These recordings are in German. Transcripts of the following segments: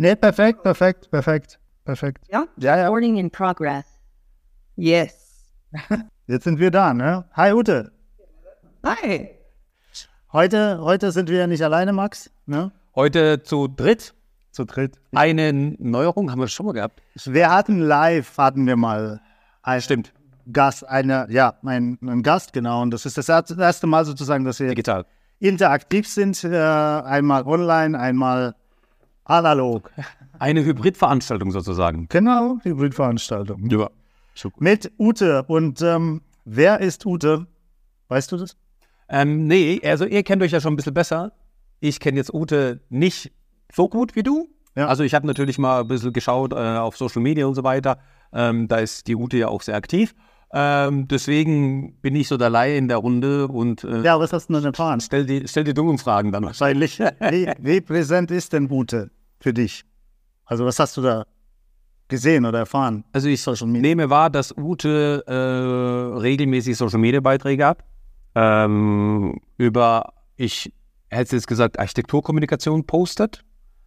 Nee, perfekt, perfekt, perfekt, perfekt. Ja? Ja, ja. Recording in progress. Yes. Jetzt sind wir da, ne? Hi Ute. Hi. Heute, heute sind wir nicht alleine, Max, ne? Heute zu dritt. Zu dritt. Eine Neuerung haben wir schon mal gehabt. Wir hatten live, hatten wir mal ein Stimmt, Gast, eine, ja, ein, ein Gast, genau. Und das ist das erste erste Mal sozusagen, dass wir digital. interaktiv sind. Äh, einmal online, einmal analog. Eine Hybridveranstaltung sozusagen. Genau, Hybridveranstaltung. Ja. Mit Ute. Und ähm, wer ist Ute? Weißt du das? Ähm, nee, also ihr kennt euch ja schon ein bisschen besser. Ich kenne jetzt Ute nicht so gut wie du. Ja. Also ich habe natürlich mal ein bisschen geschaut äh, auf Social Media und so weiter. Ähm, da ist die Ute ja auch sehr aktiv. Ähm, deswegen bin ich so der Laie in der Runde und äh, Ja, was hast du denn erfahren? stell, die, stell die dummen Fragen dann wahrscheinlich. Wie, wie präsent ist denn Ute für dich? Also was hast du da gesehen oder erfahren? Also ich Social Media. nehme wahr, dass Ute äh, regelmäßig Social Media Beiträge hat. Ähm, über, ich hätte jetzt gesagt, Architekturkommunikation postet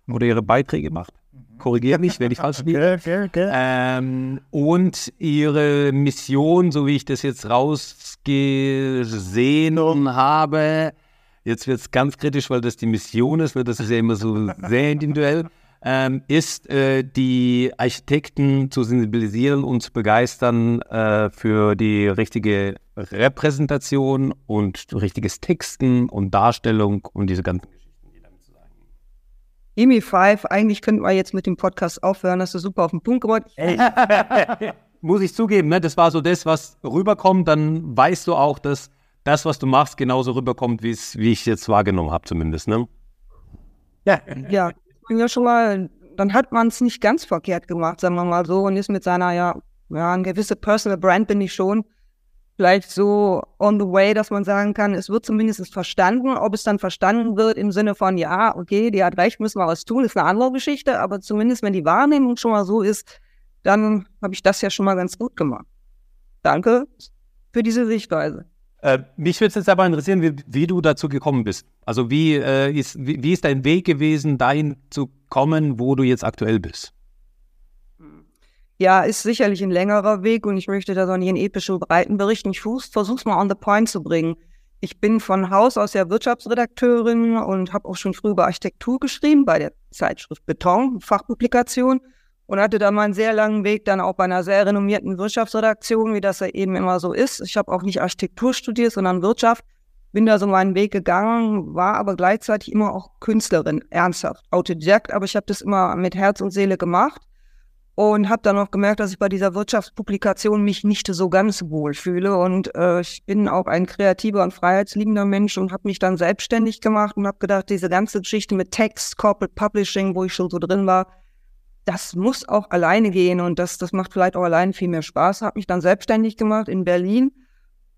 oder ihre Beiträge macht. Korrigiere mich, wenn ich falsch liege. Okay, okay, okay. Ähm, und ihre Mission, so wie ich das jetzt rausgesehen habe, jetzt wird es ganz kritisch, weil das die Mission ist, weil das ist ja immer so sehr individuell, ähm, ist, äh, die Architekten zu sensibilisieren und zu begeistern äh, für die richtige Repräsentation und richtiges Texten und Darstellung und diese ganzen Emi 5, eigentlich könnten wir jetzt mit dem Podcast aufhören, hast du super auf den Punkt gebracht. muss ich zugeben, ne, das war so das, was rüberkommt, dann weißt du auch, dass das, was du machst, genauso rüberkommt, wie es, wie ich es jetzt wahrgenommen habe, zumindest. Ne? Ja, ja schon mal, dann hat man es nicht ganz verkehrt gemacht, sagen wir mal so, und ist mit seiner, ja, ja, eine gewisse Personal Brand bin ich schon vielleicht so on the way, dass man sagen kann, es wird zumindest verstanden. Ob es dann verstanden wird im Sinne von, ja, okay, die hat recht, müssen wir was tun, ist eine andere Geschichte, aber zumindest wenn die Wahrnehmung schon mal so ist, dann habe ich das ja schon mal ganz gut gemacht. Danke für diese Sichtweise. Äh, mich würde es jetzt aber interessieren, wie, wie, du dazu gekommen bist. Also wie, äh, ist, wie, wie ist dein Weg gewesen, dahin zu kommen, wo du jetzt aktuell bist? Ja, ist sicherlich ein längerer Weg und ich möchte da so nicht in epischen Breiten berichten. Ich versuche es mal on the point zu bringen. Ich bin von Haus aus ja Wirtschaftsredakteurin und habe auch schon früh über Architektur geschrieben bei der Zeitschrift Beton, Fachpublikation und hatte da mal einen sehr langen Weg dann auch bei einer sehr renommierten Wirtschaftsredaktion, wie das ja eben immer so ist. Ich habe auch nicht Architektur studiert, sondern Wirtschaft. Bin da so meinen Weg gegangen, war aber gleichzeitig immer auch Künstlerin, ernsthaft, autodidakt, aber ich habe das immer mit Herz und Seele gemacht und habe dann auch gemerkt, dass ich bei dieser Wirtschaftspublikation mich nicht so ganz wohl fühle und äh, ich bin auch ein kreativer und freiheitsliebender Mensch und habe mich dann selbstständig gemacht und habe gedacht, diese ganze Geschichte mit Text, Corporate Publishing, wo ich schon so drin war, das muss auch alleine gehen und das, das macht vielleicht auch alleine viel mehr Spaß. Habe mich dann selbstständig gemacht in Berlin,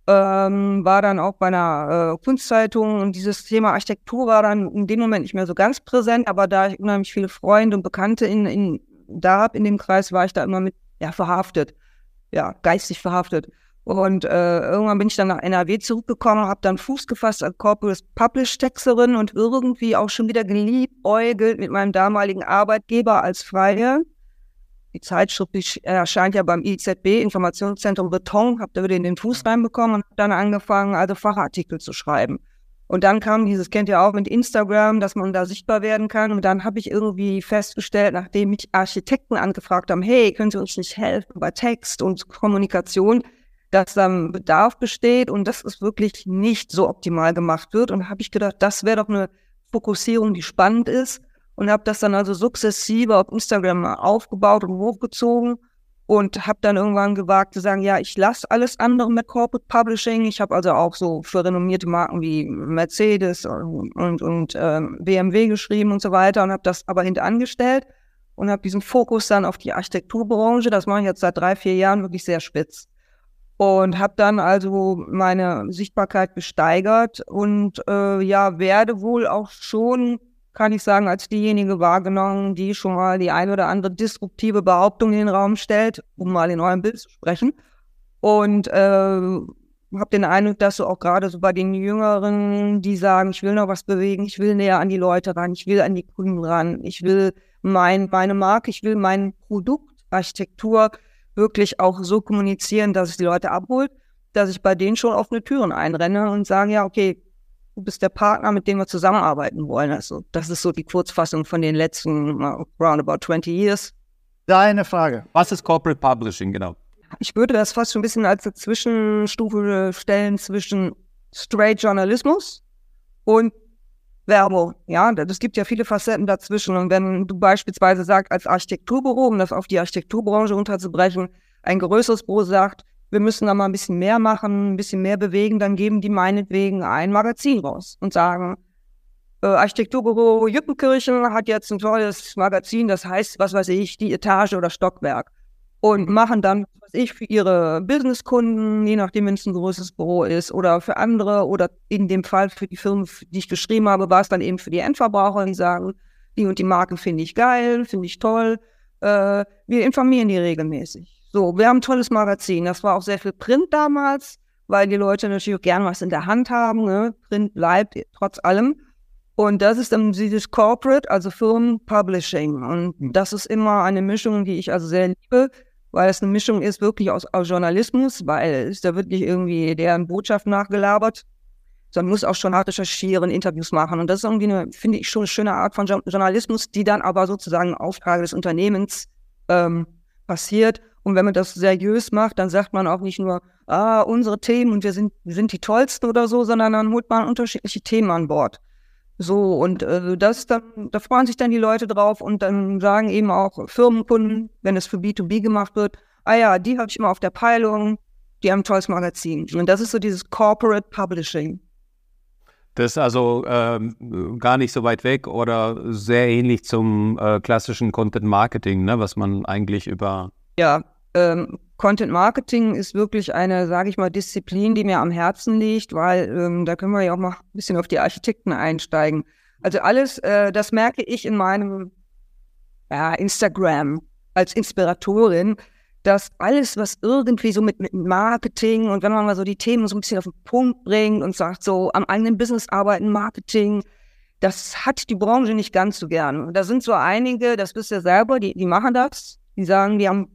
ähm, war dann auch bei einer äh, Kunstzeitung und dieses Thema Architektur war dann in dem Moment nicht mehr so ganz präsent, aber da ich unheimlich viele Freunde und Bekannte in, in da habe in dem Kreis, war ich da immer mit, ja, verhaftet. Ja, geistig verhaftet. Und äh, irgendwann bin ich dann nach NRW zurückgekommen, habe dann Fuß gefasst als Corporate Publish Texterin und irgendwie auch schon wieder geliebäugelt mit meinem damaligen Arbeitgeber als Freie. Die Zeitschrift erscheint ja beim IZB, Informationszentrum Beton, habe da wieder in den Fuß reinbekommen und dann angefangen, also Fachartikel zu schreiben. Und dann kam dieses, kennt ihr auch mit Instagram, dass man da sichtbar werden kann. Und dann habe ich irgendwie festgestellt, nachdem mich Architekten angefragt haben, hey, können Sie uns nicht helfen bei Text und Kommunikation, dass dann Bedarf besteht und dass es wirklich nicht so optimal gemacht wird. Und habe ich gedacht, das wäre doch eine Fokussierung, die spannend ist. Und habe das dann also sukzessive auf Instagram aufgebaut und hochgezogen und habe dann irgendwann gewagt zu sagen, ja, ich lasse alles andere mit Corporate Publishing. Ich habe also auch so für renommierte Marken wie Mercedes und, und, und ähm, BMW geschrieben und so weiter und habe das aber hinterangestellt und habe diesen Fokus dann auf die Architekturbranche, das mache ich jetzt seit drei, vier Jahren wirklich sehr spitz. Und habe dann also meine Sichtbarkeit gesteigert und äh, ja, werde wohl auch schon kann ich sagen, als diejenige wahrgenommen, die schon mal die ein oder andere disruptive Behauptung in den Raum stellt, um mal in eurem Bild zu sprechen. Und äh, habe den Eindruck, dass so auch gerade so bei den Jüngeren, die sagen, ich will noch was bewegen, ich will näher an die Leute ran, ich will an die Kunden ran, ich will mein, meine Marke, ich will mein Produkt, Architektur wirklich auch so kommunizieren, dass es die Leute abholt, dass ich bei denen schon offene Türen einrenne und sage, ja, okay, du bist der Partner, mit dem wir zusammenarbeiten wollen. Also das ist so die Kurzfassung von den letzten uh, roundabout 20 years. Da eine Frage. Was ist Corporate Publishing, genau? Ich würde das fast schon ein bisschen als eine Zwischenstufe stellen zwischen Straight Journalismus und Werbung. Ja, es gibt ja viele Facetten dazwischen. Und wenn du beispielsweise sagst, als Architekturbüro, um das auf die Architekturbranche unterzubrechen, ein größeres Büro sagt, wir müssen da mal ein bisschen mehr machen, ein bisschen mehr bewegen, dann geben die meinetwegen ein Magazin raus und sagen, äh, Architekturbüro Jüppenkirchen hat jetzt ein tolles Magazin, das heißt, was weiß ich, die Etage oder Stockwerk. Und machen dann, was ich, für ihre Businesskunden, je nachdem, wenn es ein großes Büro ist, oder für andere, oder in dem Fall für die Firmen, die ich geschrieben habe, war es dann eben für die Endverbraucher, die sagen, die und die Marken finde ich geil, finde ich toll. Äh, wir informieren die regelmäßig. So, wir haben ein tolles Magazin. Das war auch sehr viel Print damals, weil die Leute natürlich auch gerne was in der Hand haben. Ne? Print bleibt trotz allem. Und das ist dann dieses Corporate, also Firmen Publishing. Und das ist immer eine Mischung, die ich also sehr liebe, weil es eine Mischung ist wirklich aus, aus Journalismus, weil ist da wirklich irgendwie deren Botschaft nachgelabert. sondern muss auch schon hart recherchieren, Interviews machen. Und das ist irgendwie eine, finde ich, schon eine schöne Art von Journalismus, die dann aber sozusagen Auftrag des Unternehmens ähm, passiert und wenn man das seriös macht, dann sagt man auch nicht nur, ah, unsere Themen und wir sind, wir sind die tollsten oder so, sondern dann holt man unterschiedliche Themen an Bord. So, und äh, das dann, da freuen sich dann die Leute drauf und dann sagen eben auch Firmenkunden, wenn es für B2B gemacht wird, ah ja, die habe ich immer auf der Peilung, die haben ein tolles Magazin. Und das ist so dieses Corporate Publishing. Das ist also ähm, gar nicht so weit weg oder sehr ähnlich zum äh, klassischen Content Marketing, ne, was man eigentlich über ja, ähm, Content Marketing ist wirklich eine, sage ich mal, Disziplin, die mir am Herzen liegt, weil ähm, da können wir ja auch mal ein bisschen auf die Architekten einsteigen. Also alles, äh, das merke ich in meinem ja, Instagram als Inspiratorin, dass alles, was irgendwie so mit, mit Marketing und wenn man mal so die Themen so ein bisschen auf den Punkt bringt und sagt, so am eigenen Business arbeiten, Marketing, das hat die Branche nicht ganz so gern. Und da sind so einige, das wisst ihr selber, die, die machen das, die sagen, die haben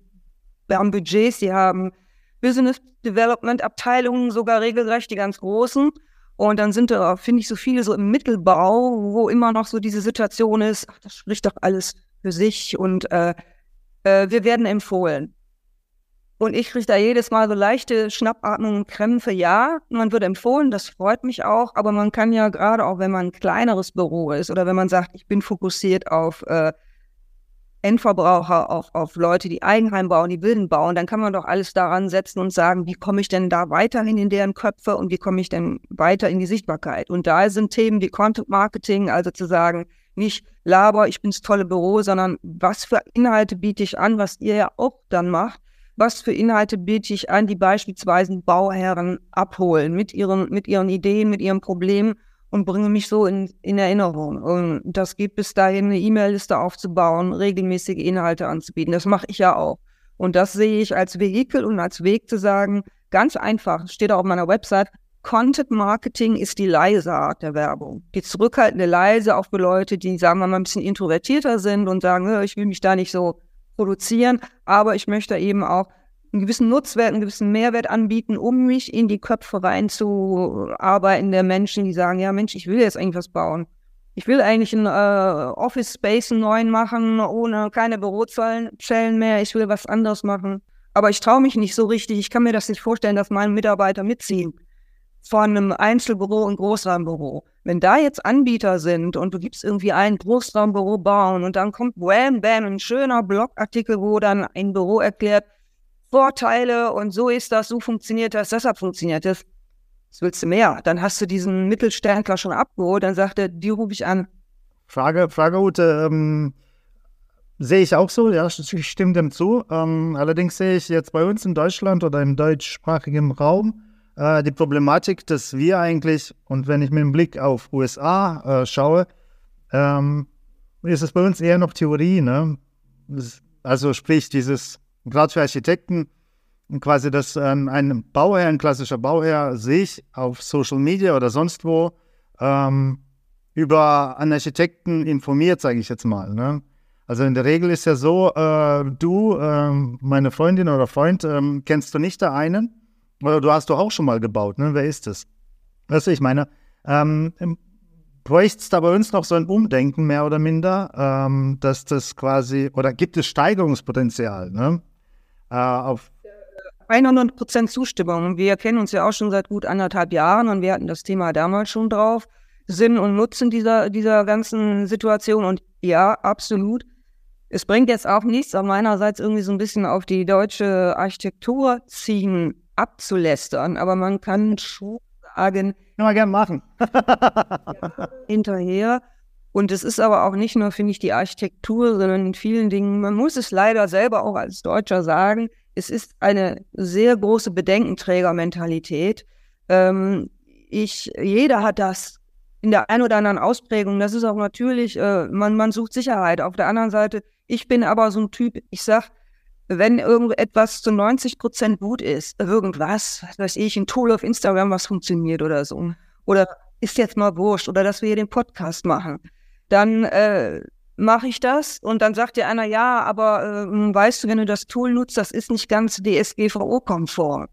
wir haben Budgets, die haben Business Development Abteilungen, sogar regelrecht die ganz großen. Und dann sind da, finde ich, so viele so im Mittelbau, wo immer noch so diese Situation ist, ach, das spricht doch alles für sich und äh, äh, wir werden empfohlen. Und ich kriege da jedes Mal so leichte Schnappatmungen, Krämpfe. Ja, man wird empfohlen, das freut mich auch, aber man kann ja gerade auch, wenn man ein kleineres Büro ist oder wenn man sagt, ich bin fokussiert auf äh, Endverbraucher, auf, auf Leute, die Eigenheim bauen, die Wilden bauen, dann kann man doch alles daran setzen und sagen, wie komme ich denn da weiterhin in deren Köpfe und wie komme ich denn weiter in die Sichtbarkeit? Und da sind Themen wie Content Marketing, also zu sagen, nicht Laber, ich bin's tolle Büro, sondern was für Inhalte biete ich an, was ihr ja auch dann macht, was für Inhalte biete ich an, die beispielsweise Bauherren abholen mit ihren, mit ihren Ideen, mit ihren Problemen und bringe mich so in, in Erinnerung. Und das geht bis dahin, eine E-Mail-Liste aufzubauen, regelmäßige Inhalte anzubieten. Das mache ich ja auch. Und das sehe ich als Vehikel und als Weg zu sagen, ganz einfach, steht auch auf meiner Website, Content Marketing ist die leise Art der Werbung. Die zurückhaltende leise auch für Leute, die sagen wir mal ein bisschen introvertierter sind und sagen, ich will mich da nicht so produzieren, aber ich möchte eben auch einen gewissen Nutzwert, einen gewissen Mehrwert anbieten, um mich in die Köpfe reinzuarbeiten der Menschen, die sagen, ja Mensch, ich will jetzt eigentlich was bauen. Ich will eigentlich einen äh, Office Space einen neuen machen, ohne keine Bürozellen mehr. Ich will was anderes machen. Aber ich traue mich nicht so richtig. Ich kann mir das nicht vorstellen, dass meine Mitarbeiter mitziehen von einem Einzelbüro und Großraumbüro. Wenn da jetzt Anbieter sind und du gibst irgendwie ein Großraumbüro bauen und dann kommt wham, bam, ein schöner Blogartikel, wo dann ein Büro erklärt, Vorteile und so ist das, so funktioniert das, deshalb funktioniert das. Was willst du mehr? Dann hast du diesen Mittelständler schon abgeholt, dann sagt er, die rufe ich an. Frage, Frage Ute, ähm, sehe ich auch so, ja, ich stimme dem zu. Ähm, allerdings sehe ich jetzt bei uns in Deutschland oder im deutschsprachigen Raum äh, die Problematik, dass wir eigentlich, und wenn ich mit dem Blick auf USA äh, schaue, ähm, ist es bei uns eher noch Theorie, ne? Also sprich, dieses gerade für Architekten, quasi, dass ähm, ein Bauherr, ein klassischer Bauherr, sich auf Social Media oder sonst wo ähm, über einen Architekten informiert, sage ich jetzt mal. Ne? Also in der Regel ist ja so, äh, du, äh, meine Freundin oder Freund, ähm, kennst du nicht der einen? Oder du hast du auch schon mal gebaut, ne? Wer ist es? Weißt du, ich meine, ähm, bräuchte es da bei uns noch so ein Umdenken, mehr oder minder, ähm, dass das quasi, oder gibt es Steigerungspotenzial, ne? Äh, auf 100 Prozent Zustimmung. Wir kennen uns ja auch schon seit gut anderthalb Jahren und wir hatten das Thema damals schon drauf. Sinn und Nutzen dieser, dieser ganzen Situation und ja, absolut. Es bringt jetzt auch nichts, auch meinerseits irgendwie so ein bisschen auf die deutsche Architektur ziehen, abzulästern, aber man kann schon sagen. Kann man gerne machen. hinterher. Und es ist aber auch nicht nur, finde ich, die Architektur, sondern in vielen Dingen, man muss es leider selber auch als Deutscher sagen, es ist eine sehr große Bedenkenträgermentalität. Ähm, ich, jeder hat das in der einen oder anderen Ausprägung. Das ist auch natürlich, äh, man, man sucht Sicherheit. Auf der anderen Seite, ich bin aber so ein Typ, ich sag, wenn irgendetwas zu 90 Prozent gut ist, irgendwas, was weiß ich, ein Tool auf Instagram, was funktioniert oder so, oder ist jetzt mal wurscht, oder dass wir hier den Podcast machen, dann äh, mache ich das und dann sagt dir einer, ja, aber äh, weißt du, wenn du das Tool nutzt, das ist nicht ganz DSGVO-konform.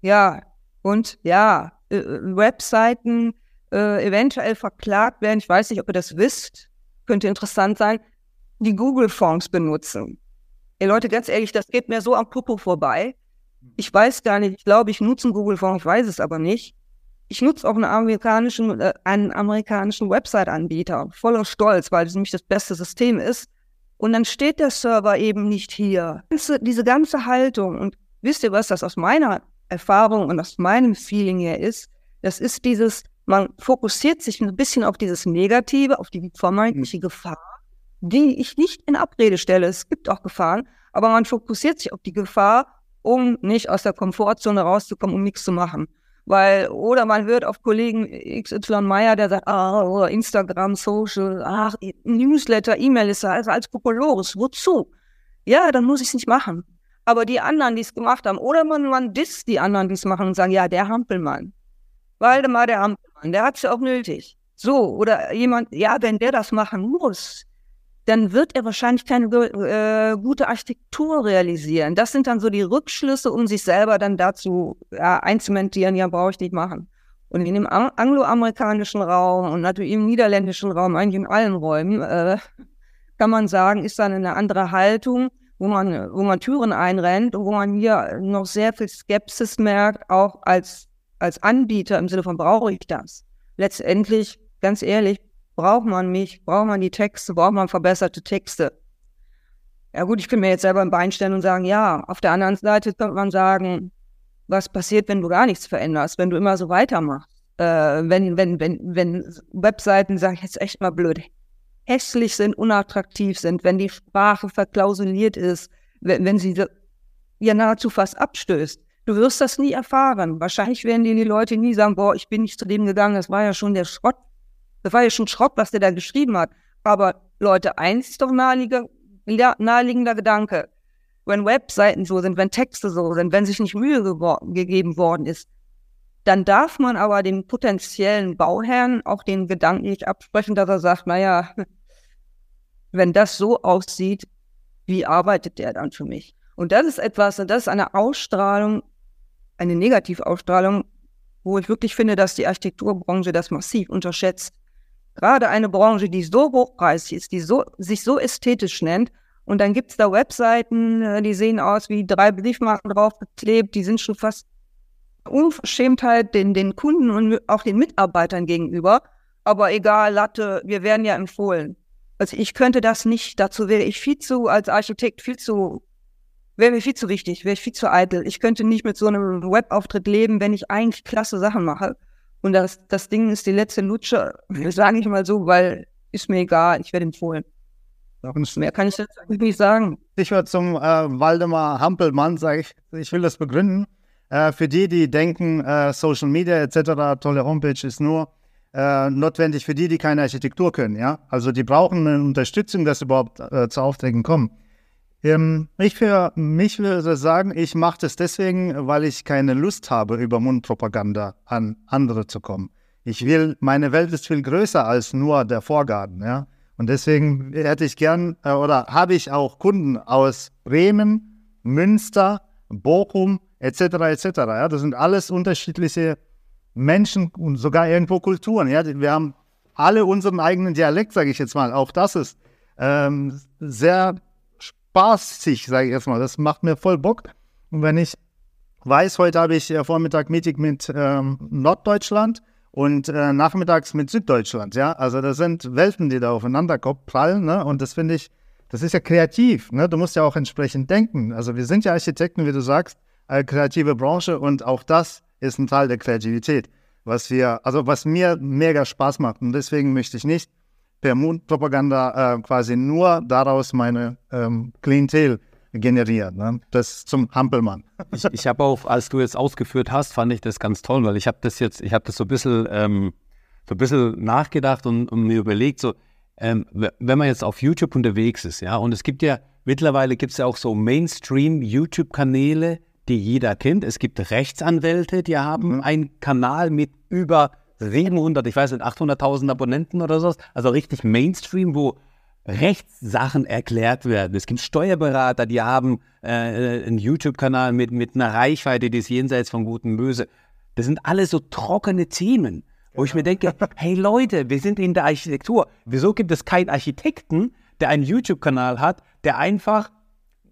Ja, und ja, äh, Webseiten äh, eventuell verklagt werden, ich weiß nicht, ob ihr das wisst, könnte interessant sein, die Google-Fonds benutzen. Ey Leute, ganz ehrlich, das geht mir so am Popo vorbei. Ich weiß gar nicht, ich glaube, ich nutze einen Google-Fonds, ich weiß es aber nicht. Ich nutze auch einen amerikanischen, äh, einen amerikanischen Website-Anbieter, voller Stolz, weil es nämlich das beste System ist. Und dann steht der Server eben nicht hier. Diese, diese ganze Haltung. Und wisst ihr, was das aus meiner Erfahrung und aus meinem Feeling her ist? Das ist dieses, man fokussiert sich ein bisschen auf dieses Negative, auf die vermeintliche Gefahr, die ich nicht in Abrede stelle. Es gibt auch Gefahren, aber man fokussiert sich auf die Gefahr, um nicht aus der Komfortzone rauszukommen, um nichts zu machen. Weil, oder man hört auf Kollegen XY Meier, der sagt, ah, Instagram, Social, ach, Newsletter, E-Mail ist also als Populores, wozu? Ja, dann muss ich es nicht machen. Aber die anderen, die es gemacht haben, oder man, man disst die anderen, die es machen und sagen, ja, der Hampelmann. Waldemar, der Hampelmann, der hat es ja auch nötig. So, oder jemand, ja, wenn der das machen muss, dann wird er wahrscheinlich keine äh, gute Architektur realisieren. Das sind dann so die Rückschlüsse, um sich selber dann dazu ja, einzementieren, ja, brauche ich nicht machen. Und in dem angloamerikanischen Raum und natürlich im niederländischen Raum, eigentlich in allen Räumen, äh, kann man sagen, ist dann eine andere Haltung, wo man, wo man Türen einrennt und wo man hier noch sehr viel Skepsis merkt, auch als, als Anbieter im Sinne von, brauche ich das? Letztendlich, ganz ehrlich, Braucht man mich? Braucht man die Texte? Braucht man verbesserte Texte? Ja gut, ich kann mir jetzt selber ein Bein stellen und sagen, ja. Auf der anderen Seite könnte man sagen, was passiert, wenn du gar nichts veränderst, wenn du immer so weitermachst? Äh, wenn, wenn, wenn, wenn Webseiten, sage ich jetzt echt mal blöd, hässlich sind, unattraktiv sind, wenn die Sprache verklausuliert ist, wenn, wenn sie ja nahezu fast abstößt. Du wirst das nie erfahren. Wahrscheinlich werden dir die Leute nie sagen, boah, ich bin nicht zu dem gegangen, das war ja schon der Schrott, das war ja schon Schrott, was der da geschrieben hat. Aber Leute, eins ist doch naheliegender, naheliegender Gedanke. Wenn Webseiten so sind, wenn Texte so sind, wenn sich nicht Mühe gegeben worden ist, dann darf man aber dem potenziellen Bauherrn auch den Gedanken nicht absprechen, dass er sagt, naja, wenn das so aussieht, wie arbeitet der dann für mich? Und das ist etwas, und das ist eine Ausstrahlung, eine Negativausstrahlung, wo ich wirklich finde, dass die Architekturbranche das massiv unterschätzt gerade eine Branche, die so hochpreisig ist, die so, sich so ästhetisch nennt, und dann gibt es da Webseiten, äh, die sehen aus wie drei Briefmarken draufgeklebt, die sind schon fast Unverschämtheit den, den Kunden und auch den Mitarbeitern gegenüber. Aber egal, Latte, wir werden ja empfohlen. Also ich könnte das nicht, dazu wäre ich viel zu, als Architekt viel zu, wäre mir viel zu wichtig, wäre ich viel zu eitel. Ich könnte nicht mit so einem Webauftritt leben, wenn ich eigentlich klasse Sachen mache. Und das, das Ding ist die letzte Lutsche, sage ich mal so, weil ist mir egal, ich werde empfohlen. Mehr kann ich jetzt nicht sagen. Ich würde zum äh, Waldemar Hampelmann, sage ich, ich will das begründen. Äh, für die, die denken, äh, Social Media etc., tolle Homepage ist nur äh, notwendig für die, die keine Architektur können. Ja? Also die brauchen eine Unterstützung, dass sie überhaupt äh, zu Aufträgen kommen. Ähm, ich für mich würde sagen, ich mache das deswegen, weil ich keine Lust habe, über Mundpropaganda an andere zu kommen. Ich will, meine Welt ist viel größer als nur der Vorgarten, ja. Und deswegen hätte ich gern äh, oder habe ich auch Kunden aus Bremen, Münster, Bochum etc. etc. Ja, das sind alles unterschiedliche Menschen und sogar irgendwo Kulturen. Ja, wir haben alle unseren eigenen Dialekt, sage ich jetzt mal. Auch das ist ähm, sehr spaßig, sage ich jetzt mal. Das macht mir voll Bock. Und wenn ich weiß, heute habe ich äh, Vormittag Meeting mit ähm, Norddeutschland und äh, nachmittags mit Süddeutschland. Ja, also das sind Welten, die da aufeinander prallen. Ne? Und das finde ich, das ist ja kreativ. Ne? Du musst ja auch entsprechend denken. Also wir sind ja Architekten, wie du sagst, eine kreative Branche und auch das ist ein Teil der Kreativität, was wir, also was mir mega Spaß macht. Und deswegen möchte ich nicht per Mundpropaganda äh, quasi nur daraus meine ähm, Klientel generieren. Ne? Das zum Hampelmann. Ich, ich habe auch, als du jetzt ausgeführt hast, fand ich das ganz toll, weil ich habe das jetzt, ich habe das so ein bisschen, ähm, so ein bisschen nachgedacht und, und mir überlegt, so, ähm, wenn man jetzt auf YouTube unterwegs ist, ja, und es gibt ja, mittlerweile gibt es ja auch so Mainstream-YouTube-Kanäle, die jeder kennt. Es gibt Rechtsanwälte, die haben mhm. einen Kanal mit über 700, ich weiß nicht, 800.000 Abonnenten oder so. Also richtig Mainstream, wo Rechtssachen erklärt werden. Es gibt Steuerberater, die haben äh, einen YouTube-Kanal mit, mit einer Reichweite, die ist jenseits von Gut und Böse. Das sind alles so trockene Themen, wo ich mir denke, hey Leute, wir sind in der Architektur. Wieso gibt es keinen Architekten, der einen YouTube-Kanal hat, der einfach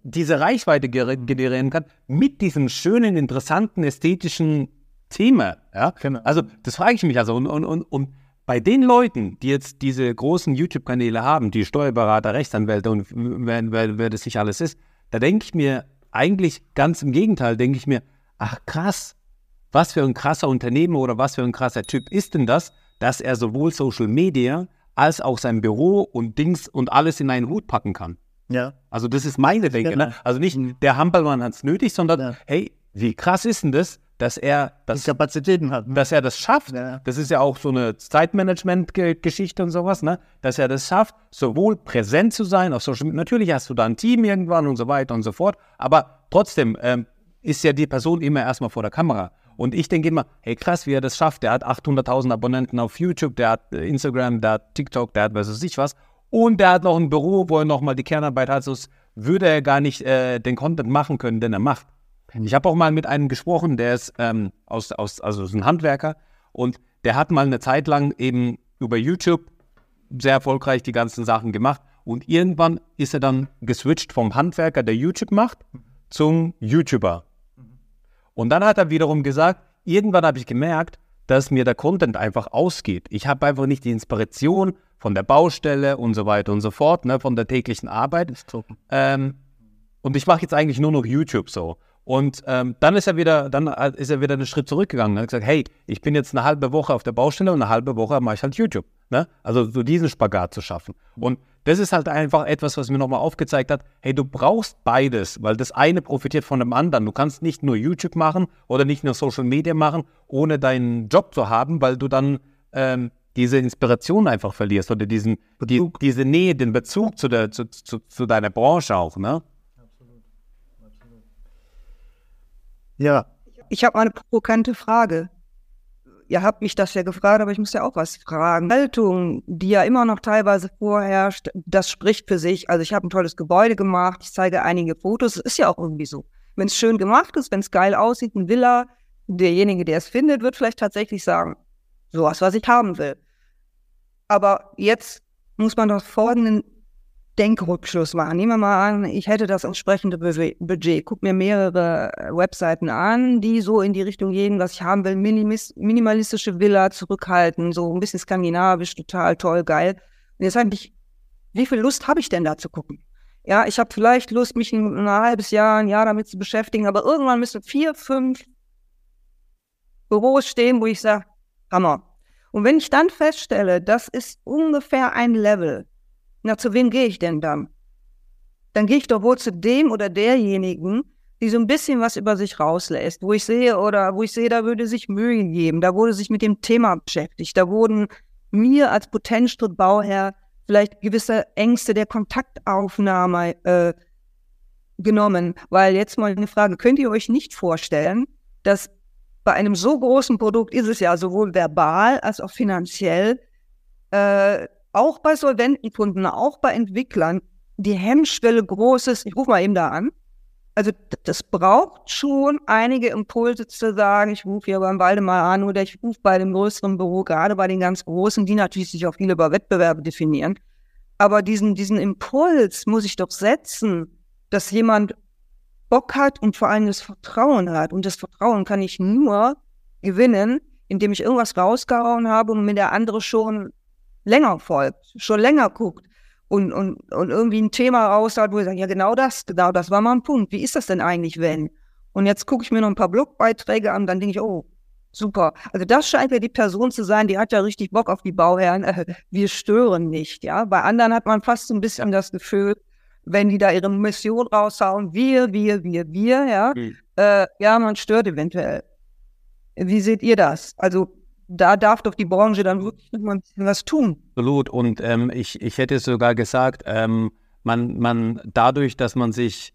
diese Reichweite generieren kann mit diesem schönen, interessanten, ästhetischen Thema. Ja? Genau. Also das frage ich mich also. Und, und, und, und bei den Leuten, die jetzt diese großen YouTube-Kanäle haben, die Steuerberater, Rechtsanwälte und wer, wer, wer das nicht alles ist, da denke ich mir eigentlich ganz im Gegenteil, denke ich mir, ach krass, was für ein krasser Unternehmer oder was für ein krasser Typ ist denn das, dass er sowohl Social Media als auch sein Büro und Dings und alles in einen Hut packen kann. Ja. Also das ist meine Denke. Ne? Also nicht mhm. der Hampelmann hat es nötig, sondern ja. hey, wie krass ist denn das, dass er das, Kapazitäten hat, ne? dass er das schafft. Ja. Das ist ja auch so eine Zeitmanagement-Geschichte und sowas, ne? Dass er das schafft, sowohl präsent zu sein auf Social Media. Natürlich hast du da ein Team irgendwann und so weiter und so fort, aber trotzdem ähm, ist ja die Person immer erstmal vor der Kamera. Und ich denke immer, hey krass, wie er das schafft. Der hat 800.000 Abonnenten auf YouTube, der hat äh, Instagram, der hat TikTok, der hat was weiß ich was. Und der hat noch ein Büro, wo er nochmal die Kernarbeit hat. So würde er gar nicht äh, den Content machen können, den er macht. Ich habe auch mal mit einem gesprochen, der ist ähm, aus, aus, also ist ein Handwerker und der hat mal eine Zeit lang eben über YouTube sehr erfolgreich die ganzen Sachen gemacht und irgendwann ist er dann geswitcht vom Handwerker, der YouTube macht, zum YouTuber. Und dann hat er wiederum gesagt, irgendwann habe ich gemerkt, dass mir der Content einfach ausgeht. Ich habe einfach nicht die Inspiration von der Baustelle und so weiter und so fort, ne, von der täglichen Arbeit. Ähm, und ich mache jetzt eigentlich nur noch YouTube so. Und ähm, dann ist er wieder, dann ist er wieder einen Schritt zurückgegangen. Er hat gesagt, hey, ich bin jetzt eine halbe Woche auf der Baustelle und eine halbe Woche mache ich halt YouTube. Ne? Also so diesen Spagat zu schaffen. Und das ist halt einfach etwas, was mir nochmal aufgezeigt hat, hey, du brauchst beides, weil das eine profitiert von dem anderen. Du kannst nicht nur YouTube machen oder nicht nur Social Media machen, ohne deinen Job zu haben, weil du dann ähm, diese Inspiration einfach verlierst oder diesen, die, diese Nähe, den Bezug zu, der, zu, zu, zu deiner Branche auch. Ne? Ja. Ich habe eine provokante Frage. Ihr habt mich das ja gefragt, aber ich muss ja auch was fragen. Haltung, die ja immer noch teilweise vorherrscht, das spricht für sich. Also ich habe ein tolles Gebäude gemacht, ich zeige einige Fotos. Es ist ja auch irgendwie so. Wenn es schön gemacht ist, wenn es geil aussieht, ein Villa, derjenige, der es findet, wird vielleicht tatsächlich sagen, sowas, was ich haben will. Aber jetzt muss man doch folgenden Denkrückschluss machen. Nehmen wir mal an, ich hätte das entsprechende Budget. Guck mir mehrere äh, Webseiten an, die so in die Richtung gehen, was ich haben will. Minimis, minimalistische Villa, zurückhalten, so ein bisschen skandinavisch, total toll, geil. Und jetzt eigentlich, wie viel Lust habe ich denn da zu gucken? Ja, ich habe vielleicht Lust, mich ein, ein, halbes Jahr, ein Jahr damit zu beschäftigen, aber irgendwann müssen vier, fünf Büros stehen, wo ich sage, Hammer. Und wenn ich dann feststelle, das ist ungefähr ein Level, na, zu wem gehe ich denn dann? Dann gehe ich doch wohl zu dem oder derjenigen, die so ein bisschen was über sich rauslässt, wo ich sehe oder wo ich sehe, da würde sich Mühe geben, da wurde sich mit dem Thema beschäftigt, da wurden mir als Potenzstrittbauherr vielleicht gewisse Ängste der Kontaktaufnahme äh, genommen, weil jetzt mal eine Frage, könnt ihr euch nicht vorstellen, dass bei einem so großen Produkt ist es ja sowohl verbal als auch finanziell äh, auch bei solventen Kunden, auch bei Entwicklern, die Hemmschwelle groß ist, ich rufe mal eben da an. Also das braucht schon einige Impulse zu sagen, ich rufe hier beim Waldemar an oder ich rufe bei dem größeren Büro, gerade bei den ganz Großen, die natürlich sich auch viel über Wettbewerbe definieren. Aber diesen, diesen Impuls muss ich doch setzen, dass jemand Bock hat und vor allem das Vertrauen hat. Und das Vertrauen kann ich nur gewinnen, indem ich irgendwas rausgehauen habe und mir der andere schon länger folgt, schon länger guckt und, und, und irgendwie ein Thema raushaut, wo ich sage, ja genau das, genau das war mal ein Punkt. Wie ist das denn eigentlich, wenn? Und jetzt gucke ich mir noch ein paar Blogbeiträge an, dann denke ich, oh, super. Also das scheint ja die Person zu sein, die hat ja richtig Bock auf die Bauherren. Äh, wir stören nicht, ja. Bei anderen hat man fast so ein bisschen das Gefühl, wenn die da ihre Mission raushauen, wir, wir, wir, wir, ja, mhm. äh, ja, man stört eventuell. Wie seht ihr das? Also da darf doch die Branche dann wirklich noch mal ein bisschen was tun. Absolut. Und ähm, ich, ich hätte sogar gesagt, ähm, man, man dadurch, dass man sich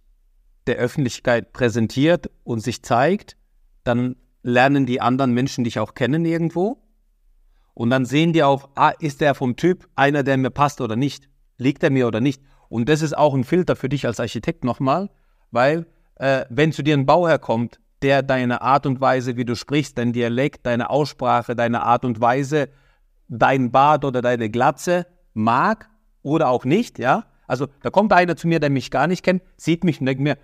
der Öffentlichkeit präsentiert und sich zeigt, dann lernen die anderen Menschen dich auch kennen irgendwo. Und dann sehen die auch, ah, ist der vom Typ einer, der mir passt oder nicht? Liegt er mir oder nicht? Und das ist auch ein Filter für dich als Architekt nochmal, weil äh, wenn zu dir ein Bauherr kommt, der deine Art und Weise, wie du sprichst, dein Dialekt, deine Aussprache, deine Art und Weise, dein Bart oder deine Glatze mag oder auch nicht, ja. Also da kommt einer zu mir, der mich gar nicht kennt, sieht mich und denkt mir,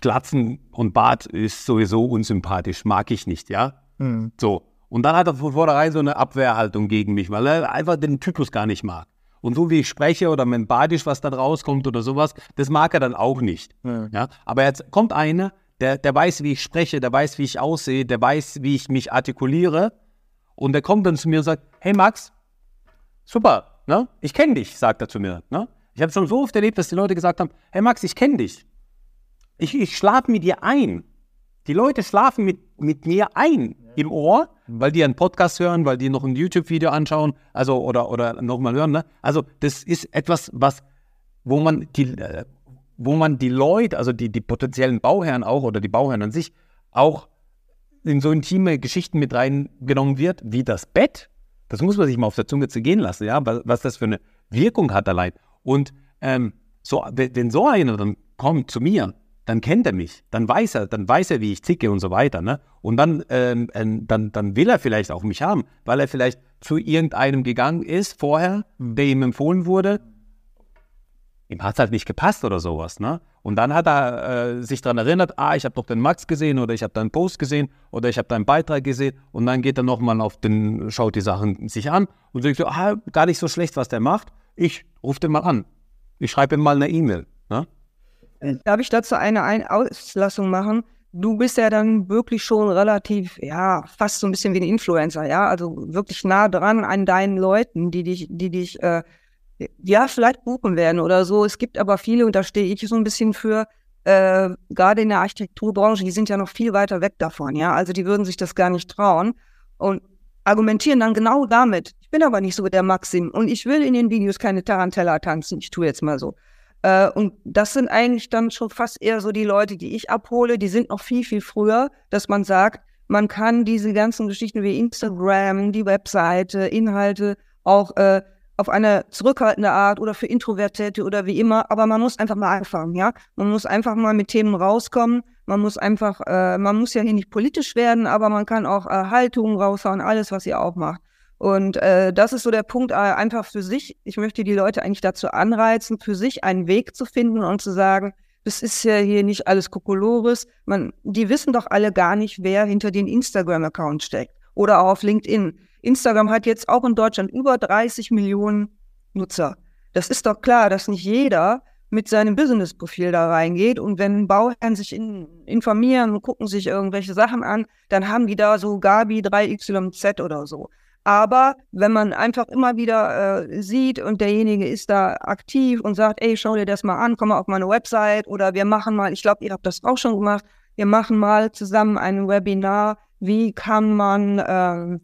Glatzen und Bart ist sowieso unsympathisch, mag ich nicht, ja. Mhm. So. Und dann hat er von vornherein so eine Abwehrhaltung gegen mich, weil er einfach den Typus gar nicht mag. Und so wie ich spreche oder mein Badisch, was da rauskommt oder sowas, das mag er dann auch nicht. Mhm. Ja? Aber jetzt kommt einer, der, der weiß, wie ich spreche, der weiß, wie ich aussehe, der weiß, wie ich mich artikuliere. Und der kommt dann zu mir und sagt, hey Max, super, ne? ich kenne dich, sagt er zu mir. Ne? Ich habe schon so oft erlebt, dass die Leute gesagt haben, hey Max, ich kenne dich. Ich, ich schlafe mit dir ein. Die Leute schlafen mit, mit mir ein im Ohr, weil die einen Podcast hören, weil die noch ein YouTube-Video anschauen, also oder, oder nochmal hören. Ne? Also das ist etwas, was, wo man die, äh, wo man die Leute, also die, die potenziellen Bauherren auch oder die Bauherren an sich, auch in so intime Geschichten mit reingenommen wird, wie das Bett. Das muss man sich mal auf der Zunge zu gehen lassen, ja, was das für eine Wirkung hat allein. Und ähm, so, wenn so einer dann kommt zu mir, dann kennt er mich, dann weiß er, dann weiß er, wie ich zicke und so weiter, ne? Und dann, ähm, ähm dann, dann will er vielleicht auch mich haben, weil er vielleicht zu irgendeinem gegangen ist vorher, der ihm empfohlen wurde ihm hat es halt nicht gepasst oder sowas. Ne? Und dann hat er äh, sich daran erinnert, ah, ich habe doch den Max gesehen oder ich habe deinen Post gesehen oder ich habe deinen Beitrag gesehen und dann geht er nochmal auf den, schaut die Sachen sich an und sagt so, ah, gar nicht so schlecht, was der macht. Ich rufe den mal an. Ich schreibe ihm mal eine E-Mail. Ne? Darf ich dazu eine Ein Auslassung machen? Du bist ja dann wirklich schon relativ, ja, fast so ein bisschen wie ein Influencer, ja, also wirklich nah dran an deinen Leuten, die dich, die dich äh, ja, vielleicht buchen werden oder so. Es gibt aber viele, und da stehe ich so ein bisschen für, äh, gerade in der Architekturbranche, die sind ja noch viel weiter weg davon, ja. Also die würden sich das gar nicht trauen und argumentieren dann genau damit. Ich bin aber nicht so der Maxim und ich will in den Videos keine Tarantella tanzen. Ich tue jetzt mal so. Äh, und das sind eigentlich dann schon fast eher so die Leute, die ich abhole. Die sind noch viel, viel früher, dass man sagt, man kann diese ganzen Geschichten wie Instagram, die Webseite, Inhalte auch äh, auf eine zurückhaltende Art oder für Introvertierte oder wie immer, aber man muss einfach mal anfangen, ja. Man muss einfach mal mit Themen rauskommen. Man muss einfach, äh, man muss ja hier nicht politisch werden, aber man kann auch äh, Haltungen raushauen, alles, was ihr auch macht. Und äh, das ist so der Punkt, äh, einfach für sich, ich möchte die Leute eigentlich dazu anreizen, für sich einen Weg zu finden und zu sagen, das ist ja hier nicht alles Kokolores. Man, die wissen doch alle gar nicht, wer hinter den Instagram-Account steckt oder auch auf LinkedIn. Instagram hat jetzt auch in Deutschland über 30 Millionen Nutzer. Das ist doch klar, dass nicht jeder mit seinem Business-Profil da reingeht. Und wenn Bauherren sich in, informieren und gucken sich irgendwelche Sachen an, dann haben die da so Gabi 3YZ oder so. Aber wenn man einfach immer wieder äh, sieht und derjenige ist da aktiv und sagt, ey, schau dir das mal an, komm mal auf meine Website oder wir machen mal, ich glaube, ihr habt das auch schon gemacht, wir machen mal zusammen ein Webinar, wie kann man ähm,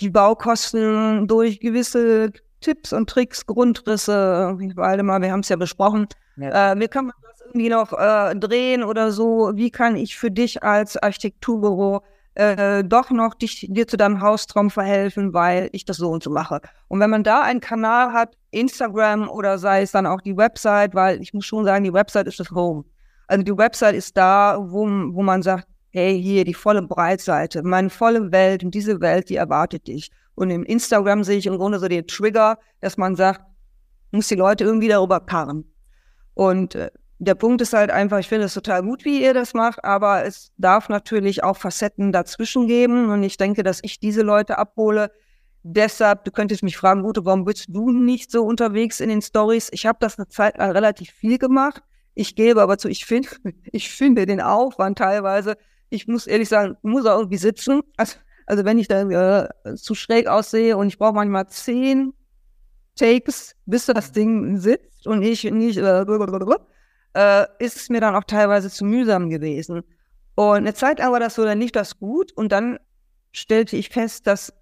die Baukosten durch gewisse Tipps und Tricks, Grundrisse, Waldemar, wir haben es ja besprochen, ja. Äh, wie kann man das irgendwie noch äh, drehen oder so? Wie kann ich für dich als Architekturbüro äh, doch noch dich, dir zu deinem Haustraum verhelfen, weil ich das so und so mache. Und wenn man da einen Kanal hat, Instagram oder sei es dann auch die Website, weil ich muss schon sagen, die Website ist das Home. Also die Website ist da, wo, wo man sagt, hey, hier die volle Breitseite, meine volle Welt und diese Welt, die erwartet dich. Und im Instagram sehe ich im Grunde so den Trigger, dass man sagt, muss die Leute irgendwie darüber karren. Und äh, der Punkt ist halt einfach, ich finde es total gut, wie ihr das macht, aber es darf natürlich auch Facetten dazwischen geben. Und ich denke, dass ich diese Leute abhole. Deshalb, du könntest mich fragen, Gute, warum bist du nicht so unterwegs in den Stories? Ich habe das eine Zeit lang relativ viel gemacht. Ich gebe aber zu, ich finde, ich finde den Aufwand teilweise, ich muss ehrlich sagen, muss auch irgendwie sitzen. Also, also wenn ich da äh, zu schräg aussehe und ich brauche manchmal zehn Takes, bis das Ding sitzt und ich nicht äh, äh, ist es mir dann auch teilweise zu mühsam gewesen. Und eine Zeit lang war das so, dann lief das gut und dann stellte ich fest, dass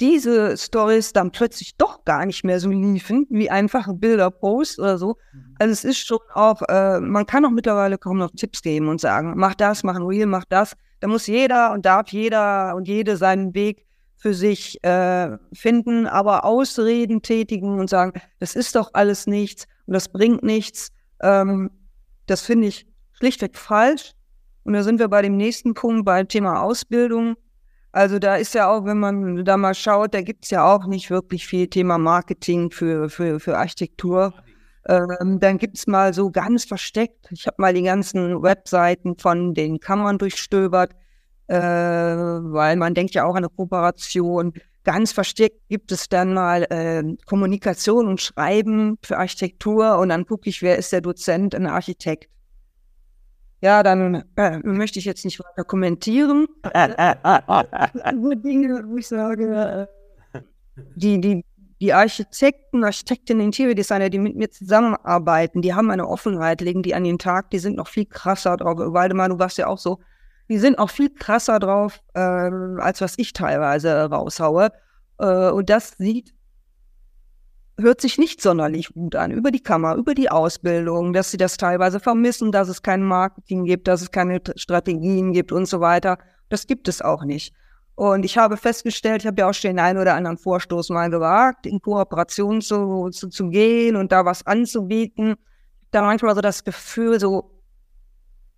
diese Stories dann plötzlich doch gar nicht mehr so liefen, wie einfache Bilder, Posts oder so. Mhm. Also es ist schon auch, äh, man kann auch mittlerweile kaum noch Tipps geben und sagen, mach das, mach ein Reel, mach das. Da muss jeder und darf jeder und jede seinen Weg für sich äh, finden, aber Ausreden tätigen und sagen, das ist doch alles nichts und das bringt nichts. Ähm, das finde ich schlichtweg falsch. Und da sind wir bei dem nächsten Punkt, beim Thema Ausbildung. Also da ist ja auch, wenn man da mal schaut, da gibt es ja auch nicht wirklich viel Thema Marketing für, für, für Architektur. Ähm, dann gibt es mal so ganz versteckt, ich habe mal die ganzen Webseiten von den Kammern durchstöbert, äh, weil man denkt ja auch an eine Kooperation. Ganz versteckt gibt es dann mal äh, Kommunikation und Schreiben für Architektur und dann gucke ich, wer ist der Dozent, ein Architekt. Ja, dann äh, möchte ich jetzt nicht weiter kommentieren. Nur Dinge, wo ich sage, äh, die, die, die Architekten, Architektinnen, Interior-Designer, die mit mir zusammenarbeiten, die haben eine Offenheit, legen die an den Tag, die sind noch viel krasser drauf. Waldemar, du warst ja auch so die sind auch viel krasser drauf, äh, als was ich teilweise raushaue. Äh, und das sieht, hört sich nicht sonderlich gut an. Über die Kammer, über die Ausbildung, dass sie das teilweise vermissen, dass es kein Marketing gibt, dass es keine Strategien gibt und so weiter. Das gibt es auch nicht. Und ich habe festgestellt, ich habe ja auch schon den einen oder anderen Vorstoß mal gewagt, in Kooperation zu, zu, zu gehen und da was anzubieten. Da manchmal so das Gefühl, so,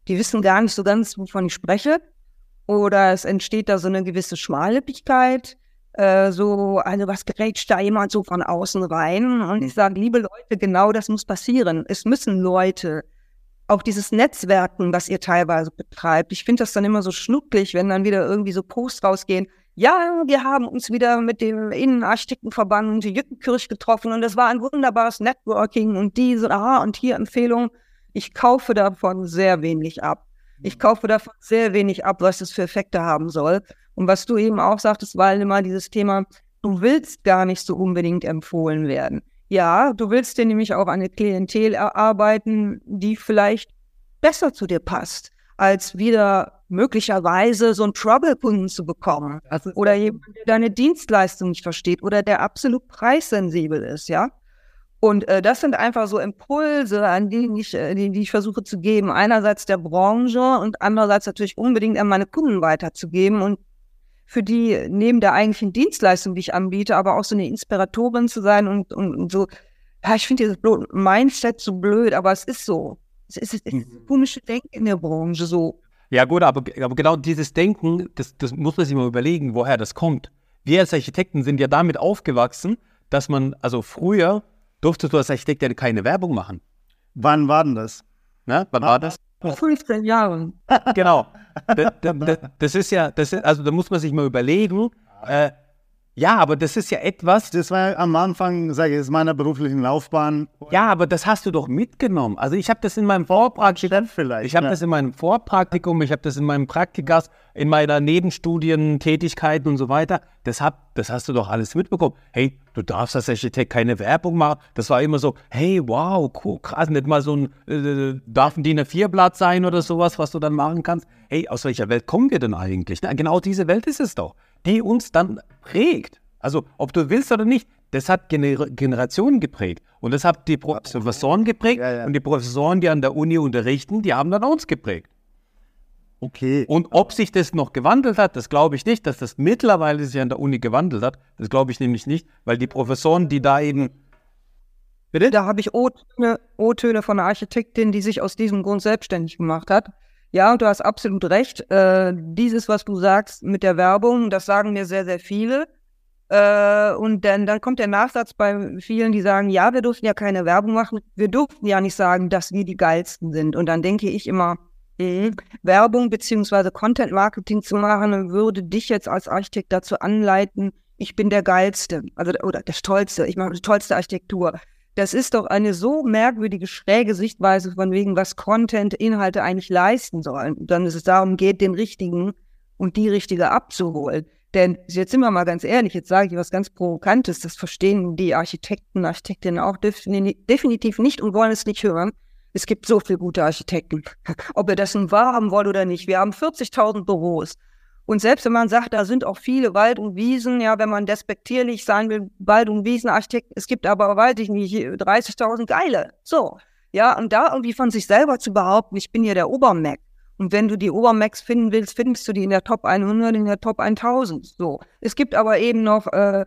die wissen gar nicht so ganz, wovon ich spreche. Oder es entsteht da so eine gewisse Schmallippigkeit. Äh, so, also was grätscht da jemand so von außen rein? Und ich sage, liebe Leute, genau das muss passieren. Es müssen Leute, auch dieses Netzwerken, was ihr teilweise betreibt. Ich finde das dann immer so schnucklig, wenn dann wieder irgendwie so Posts rausgehen. Ja, wir haben uns wieder mit dem Innenarchitektenverband Jückenkirch getroffen und es war ein wunderbares Networking und diese, ah, und hier Empfehlungen. Ich kaufe davon sehr wenig ab. Ich mhm. kaufe davon sehr wenig ab, was es für Effekte haben soll. Und was du eben auch sagtest, war immer dieses Thema, du willst gar nicht so unbedingt empfohlen werden. Ja, du willst dir nämlich auch eine Klientel erarbeiten, die vielleicht besser zu dir passt, als wieder möglicherweise so einen Trouble-Kunden zu bekommen. Oder jemand, der deine Dienstleistung nicht versteht oder der absolut preissensibel ist, ja. Und äh, das sind einfach so Impulse, an die ich, äh, die, die ich versuche zu geben. Einerseits der Branche und andererseits natürlich unbedingt an meine Kunden weiterzugeben und für die neben der eigentlichen Dienstleistung, die ich anbiete, aber auch so eine Inspiratorin zu sein und, und, und so. Ja, ich finde dieses Mindset so blöd, aber es ist so. Es ist, es ist mhm. komische Denken in der Branche so. Ja gut, aber, aber genau dieses Denken, das, das muss man sich mal überlegen, woher das kommt. Wir als Architekten sind ja damit aufgewachsen, dass man, also früher durftest du als Architekt ja keine Werbung machen. Wann war denn das? Na, wann war das? Vor 15 Jahren. Genau. Das, das, das ist ja, das ist, also da muss man sich mal überlegen, äh, ja, aber das ist ja etwas. Das war am Anfang, sage ich, meiner beruflichen Laufbahn. Ja, aber das hast du doch mitgenommen. Also ich habe das in meinem Vorpraktikum vielleicht. Ich habe ja. das in meinem Vorpraktikum, ich habe das in meinem Praktikas, in meiner Nebenstudientätigkeit und so weiter. Das, hab, das hast du doch alles mitbekommen. Hey, du darfst als Architekt keine Werbung machen. Das war immer so, hey, wow, cool, krass, nicht mal so ein, äh, darf ein DIN A4-Blatt sein oder sowas, was du dann machen kannst. Hey, aus welcher Welt kommen wir denn eigentlich? Na, genau diese Welt ist es doch die uns dann prägt. Also ob du willst oder nicht, das hat Gener Generationen geprägt. Und das hat die Professoren geprägt ja, ja. und die Professoren, die an der Uni unterrichten, die haben dann uns geprägt. Okay. Und ob sich das noch gewandelt hat, das glaube ich nicht, dass das mittlerweile sich an der Uni gewandelt hat. Das glaube ich nämlich nicht, weil die Professoren, die da eben. Bitte? Da habe ich O-Töne, O-Töne von einer Architektin, die sich aus diesem Grund selbstständig gemacht hat. Ja, und du hast absolut recht. Äh, dieses, was du sagst mit der Werbung, das sagen mir sehr, sehr viele. Äh, und dann, dann kommt der Nachsatz bei vielen, die sagen, ja, wir durften ja keine Werbung machen. Wir durften ja nicht sagen, dass wir die geilsten sind. Und dann denke ich immer, mh, Werbung beziehungsweise Content Marketing zu machen, würde dich jetzt als Architekt dazu anleiten, ich bin der geilste, also oder der stolzste, ich mache die tollste Architektur. Das ist doch eine so merkwürdige, schräge Sichtweise von wegen, was Content, Inhalte eigentlich leisten sollen. Und dann ist es darum geht, den richtigen und die richtige abzuholen. Denn jetzt sind wir mal ganz ehrlich, jetzt sage ich was ganz Provokantes, das verstehen die Architekten, Architektinnen auch definitiv nicht und wollen es nicht hören. Es gibt so viele gute Architekten. Ob ihr das nun wahrhaben wollt oder nicht. Wir haben 40.000 Büros. Und selbst wenn man sagt, da sind auch viele Wald- und Wiesen, ja, wenn man despektierlich sein will, Wald- und Wiesenarchitekten, es gibt aber, weiß ich nicht, 30.000 geile. So. Ja, und da irgendwie von sich selber zu behaupten, ich bin ja der Obermac. Und wenn du die Obermax finden willst, findest du die in der Top 100, in der Top 1000. So. Es gibt aber eben noch äh,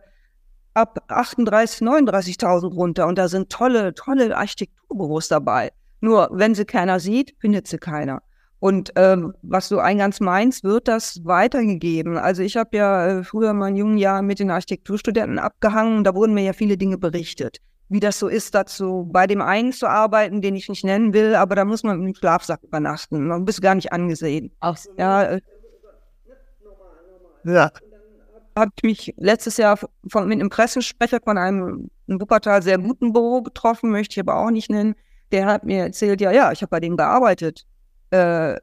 ab 38, 39.000 runter und da sind tolle, tolle Architekturbüros dabei. Nur wenn sie keiner sieht, findet sie keiner. Und ähm, was du eingangs meinst, wird das weitergegeben. Also ich habe ja äh, früher in jungen Jahren mit den Architekturstudenten abgehangen und da wurden mir ja viele Dinge berichtet. Wie das so ist, dazu bei dem einen zu arbeiten, den ich nicht nennen will, aber da muss man im Schlafsack übernachten. Man bist gar nicht angesehen. Ach so. Ja, äh, ja. Habe ich mich letztes Jahr von, mit einem Pressesprecher von einem in Wuppertal sehr guten Büro getroffen, möchte ich aber auch nicht nennen. Der hat mir erzählt, ja, ja, ich habe bei denen gearbeitet äh,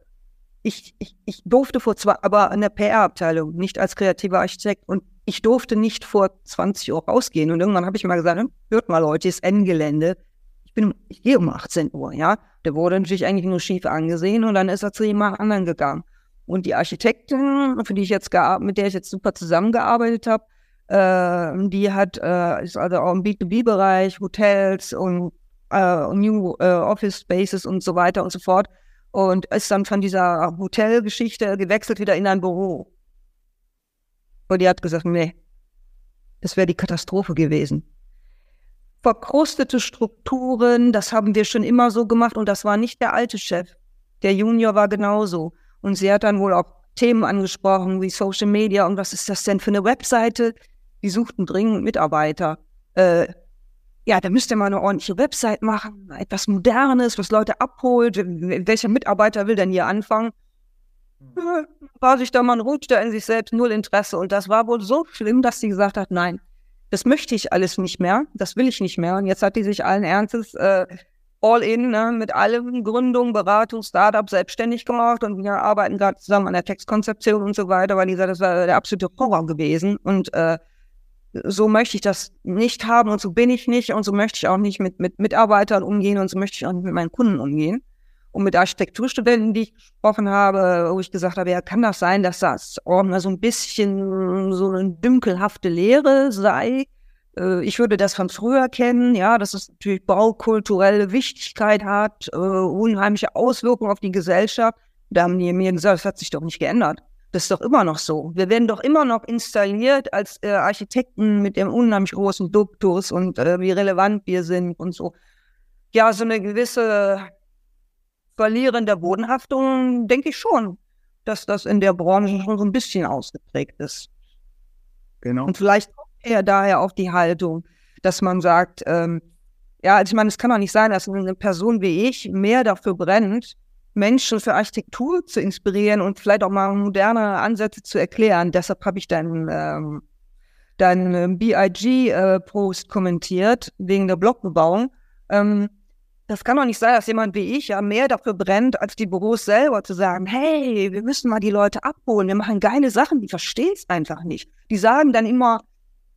ich, ich, ich durfte vor zwei, aber in der PR-Abteilung, nicht als kreativer Architekt. Und ich durfte nicht vor 20 Uhr rausgehen. Und irgendwann habe ich mal gesagt, hört mal Leute, ist Endgelände. Ich bin, ich gehe um 18 Uhr, ja. Der wurde natürlich eigentlich nur schief angesehen und dann ist er zu jemand anderen gegangen. Und die Architektin, für die ich jetzt mit der ich jetzt super zusammengearbeitet habe, äh, die hat, äh, ist also auch im B2B-Bereich, Hotels und äh, New äh, Office Spaces und so weiter und so fort und ist dann von dieser Hotelgeschichte gewechselt wieder in ein Büro. Und die hat gesagt, nee, das wäre die Katastrophe gewesen. Verkrustete Strukturen, das haben wir schon immer so gemacht und das war nicht der alte Chef. Der Junior war genauso. Und sie hat dann wohl auch Themen angesprochen wie Social Media und was ist das denn für eine Webseite? Die suchten dringend Mitarbeiter. Äh, ja, da müsste man eine ordentliche Website machen, etwas Modernes, was Leute abholt. Welcher Mitarbeiter will denn hier anfangen? Hm. War sich da mal ein rutschte in sich selbst null Interesse. Und das war wohl so schlimm, dass sie gesagt hat, nein, das möchte ich alles nicht mehr, das will ich nicht mehr. Und jetzt hat die sich allen Ernstes äh, all in ne, mit allem Gründung, Beratung, Startup selbstständig gemacht und wir arbeiten gerade zusammen an der Textkonzeption und so weiter, weil die sagt, das war der absolute Horror gewesen. Und äh, so möchte ich das nicht haben und so bin ich nicht und so möchte ich auch nicht mit, mit Mitarbeitern umgehen und so möchte ich auch nicht mit meinen Kunden umgehen. Und mit Architekturstudenten, die ich gesprochen habe, wo ich gesagt habe, ja, kann das sein, dass das auch mal so ein bisschen so eine dünkelhafte Lehre sei? Äh, ich würde das von früher kennen, ja, dass es natürlich baukulturelle Wichtigkeit hat, äh, unheimliche Auswirkungen auf die Gesellschaft. Da haben die mir gesagt, das hat sich doch nicht geändert. Das ist doch immer noch so. Wir werden doch immer noch installiert als äh, Architekten mit dem unheimlich großen Duktus und äh, wie relevant wir sind und so. Ja, so eine gewisse verlierende Bodenhaftung, denke ich schon, dass das in der Branche schon so ein bisschen ausgeprägt ist. Genau. Und vielleicht kommt eher daher auch die Haltung, dass man sagt, ähm, ja, also ich meine, es kann doch nicht sein, dass eine Person wie ich mehr dafür brennt, Menschen für Architektur zu inspirieren und vielleicht auch mal moderne Ansätze zu erklären. Deshalb habe ich deinen ähm, dein ähm, BIG-Post äh, kommentiert, wegen der Blockbebauung. Ähm, das kann doch nicht sein, dass jemand wie ich ja mehr dafür brennt, als die Büros selber zu sagen, hey, wir müssen mal die Leute abholen, wir machen geile Sachen, die verstehen es einfach nicht. Die sagen dann immer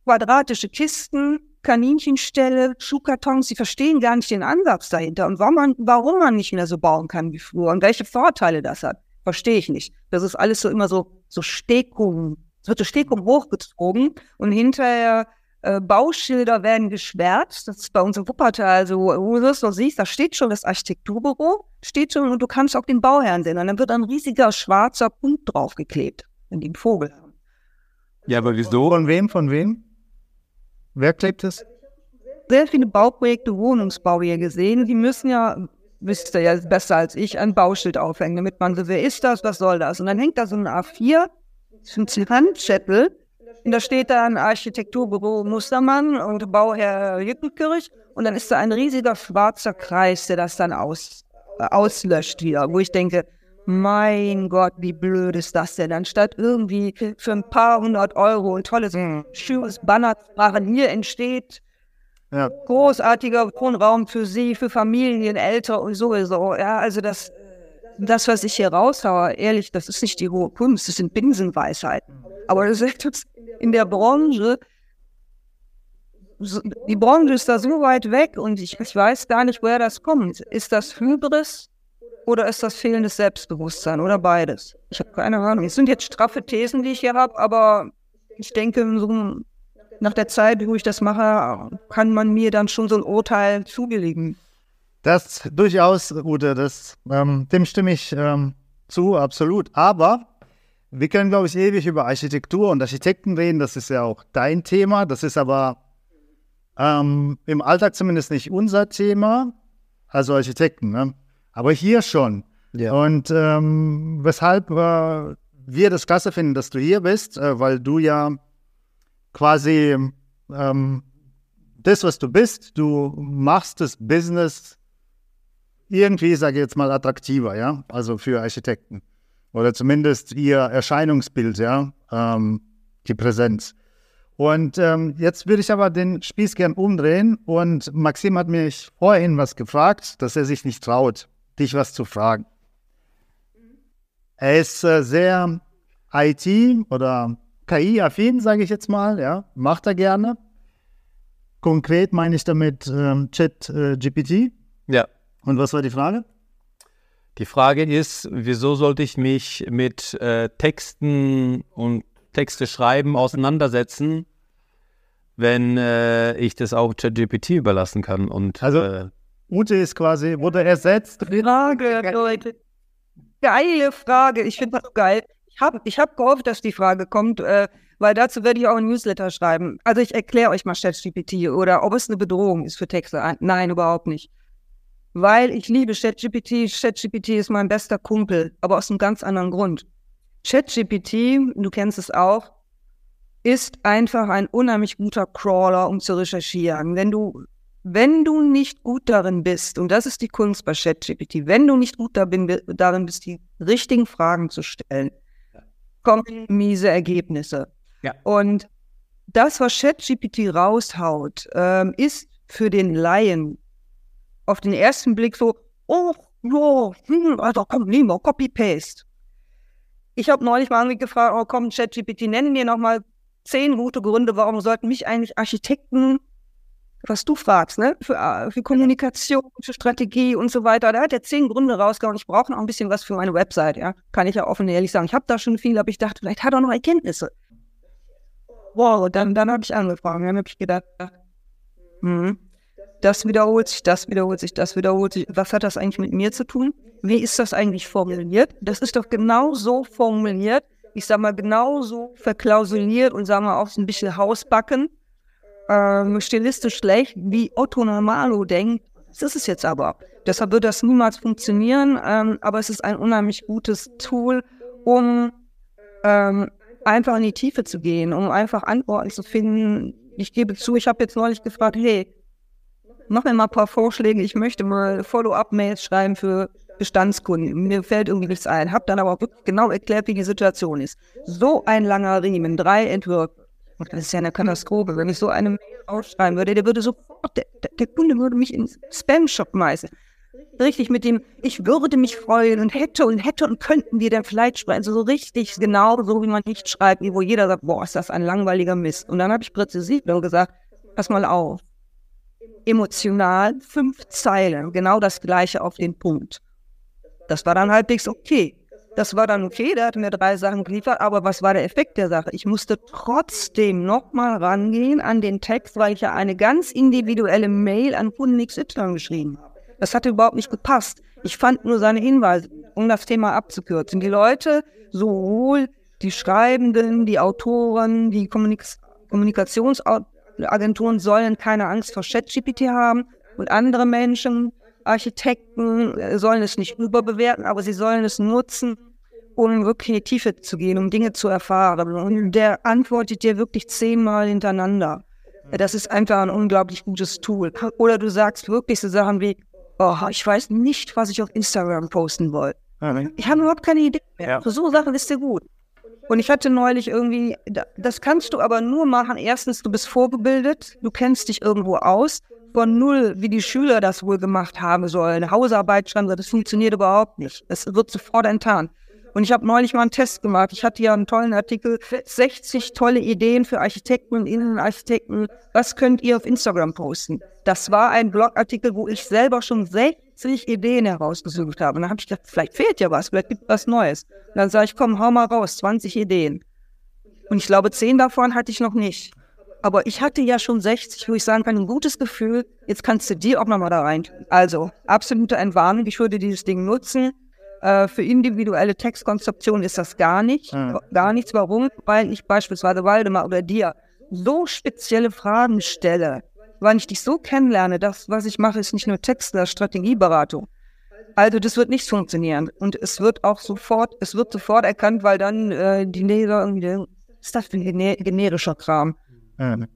quadratische Kisten, Kaninchenställe, Schuhkartons, sie verstehen gar nicht den Ansatz dahinter und warum man, warum man nicht mehr so bauen kann wie früher und welche Vorteile das hat, verstehe ich nicht. Das ist alles so immer so, so Stekung, es wird so Stekung hochgezogen und hinterher Äh, Bauschilder werden geschwärzt. Das ist bei uns im Wuppertal so, wo du das noch siehst, da steht schon das Architekturbüro, steht schon und du kannst auch den Bauherrn sehen. Und dann wird ein riesiger schwarzer Punkt draufgeklebt, die einen Vogel haben. Ja, aber wieso? Von wem, von wem? Wer klebt es? Sehr viele Bauprojekte, Wohnungsbau hier gesehen. Die müssen ja, wisst ihr ja besser als ich, ein Bauschild aufhängen, damit man so, wer ist das, was soll das? Und dann hängt da so ein A4, so ein Handzettel, und da steht dann Architekturbüro Mustermann und Bauherr Jückenkirch. Und dann ist da ein riesiger schwarzer Kreis, der das dann aus, äh, auslöscht wieder. Wo ich denke, mein Gott, wie blöd ist das denn? Anstatt irgendwie für ein paar hundert Euro ein tolles, schönes Banner zu machen, hier entsteht Ja. großartiger Wohnraum für Sie, für Familien, Älter und sowieso. Ja, also das, das, was ich hier raushaue, ehrlich, das ist nicht die hohe Kunst, das sind Binsenweisheiten. Aber das ist jetzt in der Branche, die Branche ist da so weit weg und ich, ich weiß gar nicht, woher das kommt. Ist das Hybris oder ist das fehlendes Selbstbewusstsein oder beides? Ich habe keine Ahnung. Es sind jetzt straffe Thesen, die ich hier habe, aber ich denke, so nach der Zeit, wo ich das mache, kann man mir dann schon so ein Urteil zubilligen. Das durchaus, Ute, das, ähm, dem stimme ich ähm, zu, absolut. Aber wir können, glaube ich, ewig über Architektur und Architekten reden. Das ist ja auch dein Thema. Das ist aber ähm, im Alltag zumindest nicht unser Thema, also Architekten. Ne? Aber hier schon. Ja. Und ähm, weshalb äh, wir das klasse finden, dass du hier bist, äh, weil du ja quasi ähm, das, was du bist, du machst das Business irgendwie, sage ich jetzt mal, attraktiver, ja, also für Architekten. Oder zumindest ihr Erscheinungsbild, ja, ähm, die Präsenz. Und ähm, jetzt würde ich aber den Spieß gern umdrehen und Maxim hat mich vorhin was gefragt, dass er sich nicht traut, dich was zu fragen. Er ist äh, sehr IT oder KI-affin, sage ich jetzt mal, ja, macht er gerne. Konkret meine ich damit ähm, Chat äh, GPT. Ja. Und was war die Frage? Die Frage ist, wieso sollte ich mich mit äh, Texten und Texte schreiben auseinandersetzen, wenn äh, ich das auch ChatGPT überlassen kann? Und Also- äh, Ute ist quasi, wurde ersetzt. Frage, Leute. Geile Frage. Ich finde das geil. Ich habe ich hab gehofft, dass die Frage kommt, äh, weil dazu werde ich auch ein Newsletter schreiben. Also ich erkläre euch mal ChatGPT oder ob es eine Bedrohung ist für Texte. Ein- Nein, überhaupt nicht. Weil ich liebe ChatGPT. ChatGPT ist mein bester Kumpel, aber aus einem ganz anderen Grund. ChatGPT, du kennst es auch, ist einfach ein unheimlich guter Crawler, um zu recherchieren. Wenn du wenn du nicht gut darin bist, und das ist die Kunst bei ChatGPT, wenn du nicht gut darin, bist, die richtigen Fragen zu stellen, kommen miese Ergebnisse. Ja. Und das, was ChatGPT raushaut, ähm, ist für den Laien auf den ersten Blick so, oh, ja, hm, also komm, nehmen wir, Copy-Paste. Ich habe neulich mal irgendwie gefragt, oh komm, ChatGPT, nennen dir nochmal zehn gute Gründe, warum sollten mich eigentlich Architekten was du fragst, ne? Für, äh, für Kommunikation, für Strategie und so weiter. Da hat er zehn Gründe rausgehauen. Ich brauche noch ein bisschen was für meine Website, ja. Kann ich ja offen und ehrlich sagen. Ich habe da schon viel, aber ich dachte, vielleicht hat er noch Erkenntnisse. Wow, dann, dann habe ich angefangen. Dann habe ich gedacht, hm, das wiederholt sich, das wiederholt sich, das wiederholt sich. Was hat das eigentlich mit mir zu tun? Wie ist das eigentlich formuliert? Das ist doch genau so formuliert. Ich sag mal, genau so verklausuliert und sagen wir auch so ein bisschen Hausbacken ähm, stilistisch schlecht, wie Otto Normalo denkt. Das ist es jetzt aber. Deshalb wird das niemals funktionieren, ähm, aber es ist ein unheimlich gutes Tool, um ähm, einfach in die Tiefe zu gehen, um einfach Antworten zu finden. Ich gebe zu, ich habe jetzt neulich gefragt, hey, mach mir mal ein paar Vorschläge, ich möchte mal Follow-up-Mails schreiben für Bestandskunden. Mir fällt irgendwie nichts ein. Hab dann aber wirklich genau erklärt, wie die Situation ist. So ein langer Riemen, drei Entwürfe. Und das ist ja eine Katastrophe. Wenn ich so eine Mail ausschreiben würde, der würde sofort, der, der, Kunde würde mich in Spam-Shop schmeißen. Richtig mit dem, ich würde mich freuen und hätte und hätte und könnten wir dann vielleicht sprechen. Also so richtig genau so, wie man nicht schreibt, wo jeder sagt, boah, ist das ein langweiliger Mist. Und dann habe ich präzisiert und gesagt, pass mal auf. Emotional, fünf Zeilen, genau das gleiche auf den Punkt. Das war dann halbwegs okay. Das war dann okay, der hat mir drei Sachen geliefert, aber was war der Effekt der Sache? Ich musste trotzdem nochmal rangehen an den Text, weil ich ja eine ganz individuelle Mail an Kunden XY geschrieben habe. Das hatte überhaupt nicht gepasst. Ich fand nur seine Hinweise, um das Thema abzukürzen. Die Leute, sowohl die Schreibenden, die Autoren, die Kommunik Kommunikationsagenturen sollen keine Angst vor ChatGPT haben und andere Menschen, Architekten äh, sollen es nicht überbewerten, aber sie sollen es nutzen, um wirklich in die Tiefe zu gehen, um Dinge zu erfahren. Und der antwortet dir wirklich zehnmal hintereinander. Das ist einfach ein unglaublich gutes Tool. Oder du sagst wirklich so Sachen wie, oh, ich weiß nicht, was ich auf Instagram posten wollte. Ich habe überhaupt keine Idee mehr. Ja. So Sachen ist der gut. Und ich hatte neulich irgendwie, das kannst du aber nur machen. Erstens, du bist vorgebildet, du kennst dich irgendwo aus von null, wie die Schüler das wohl gemacht haben sollen, Hausarbeit schreiben, das funktioniert überhaupt nicht. Es wird sofort enttarnt. Und ich habe neulich mal einen Test gemacht. Ich hatte ja einen tollen Artikel, 60 tolle Ideen für Architekten und Innenarchitekten. Was könnt ihr auf Instagram posten? Das war ein Blogartikel, wo ich selber schon 60 Ideen herausgesucht habe. Und dann habe ich gedacht, vielleicht fehlt ja was, vielleicht gibt es was Neues. Und dann sage ich, komm, hau mal raus, 20 Ideen. Und ich glaube, 10 davon hatte ich noch nicht. Aber ich hatte ja schon 60, wo ich sagen kann, ein gutes Gefühl, jetzt kannst du die auch nochmal da rein. Also, absolute Entwarnung, ich würde dieses Ding nutzen. Äh, für individuelle Textkonstruktion ist das gar nicht. Mhm. Gar nichts. Warum? Weil ich beispielsweise Waldemar oder dir so spezielle Fragen stelle, weil ich dich so kennenlerne, das, was ich mache, ist nicht nur Text, das Strategieberatung. Also das wird nicht funktionieren. Und es wird auch sofort, es wird sofort erkannt, weil dann äh, die Leser irgendwie, was ist das für ein generischer Kram? Mhm.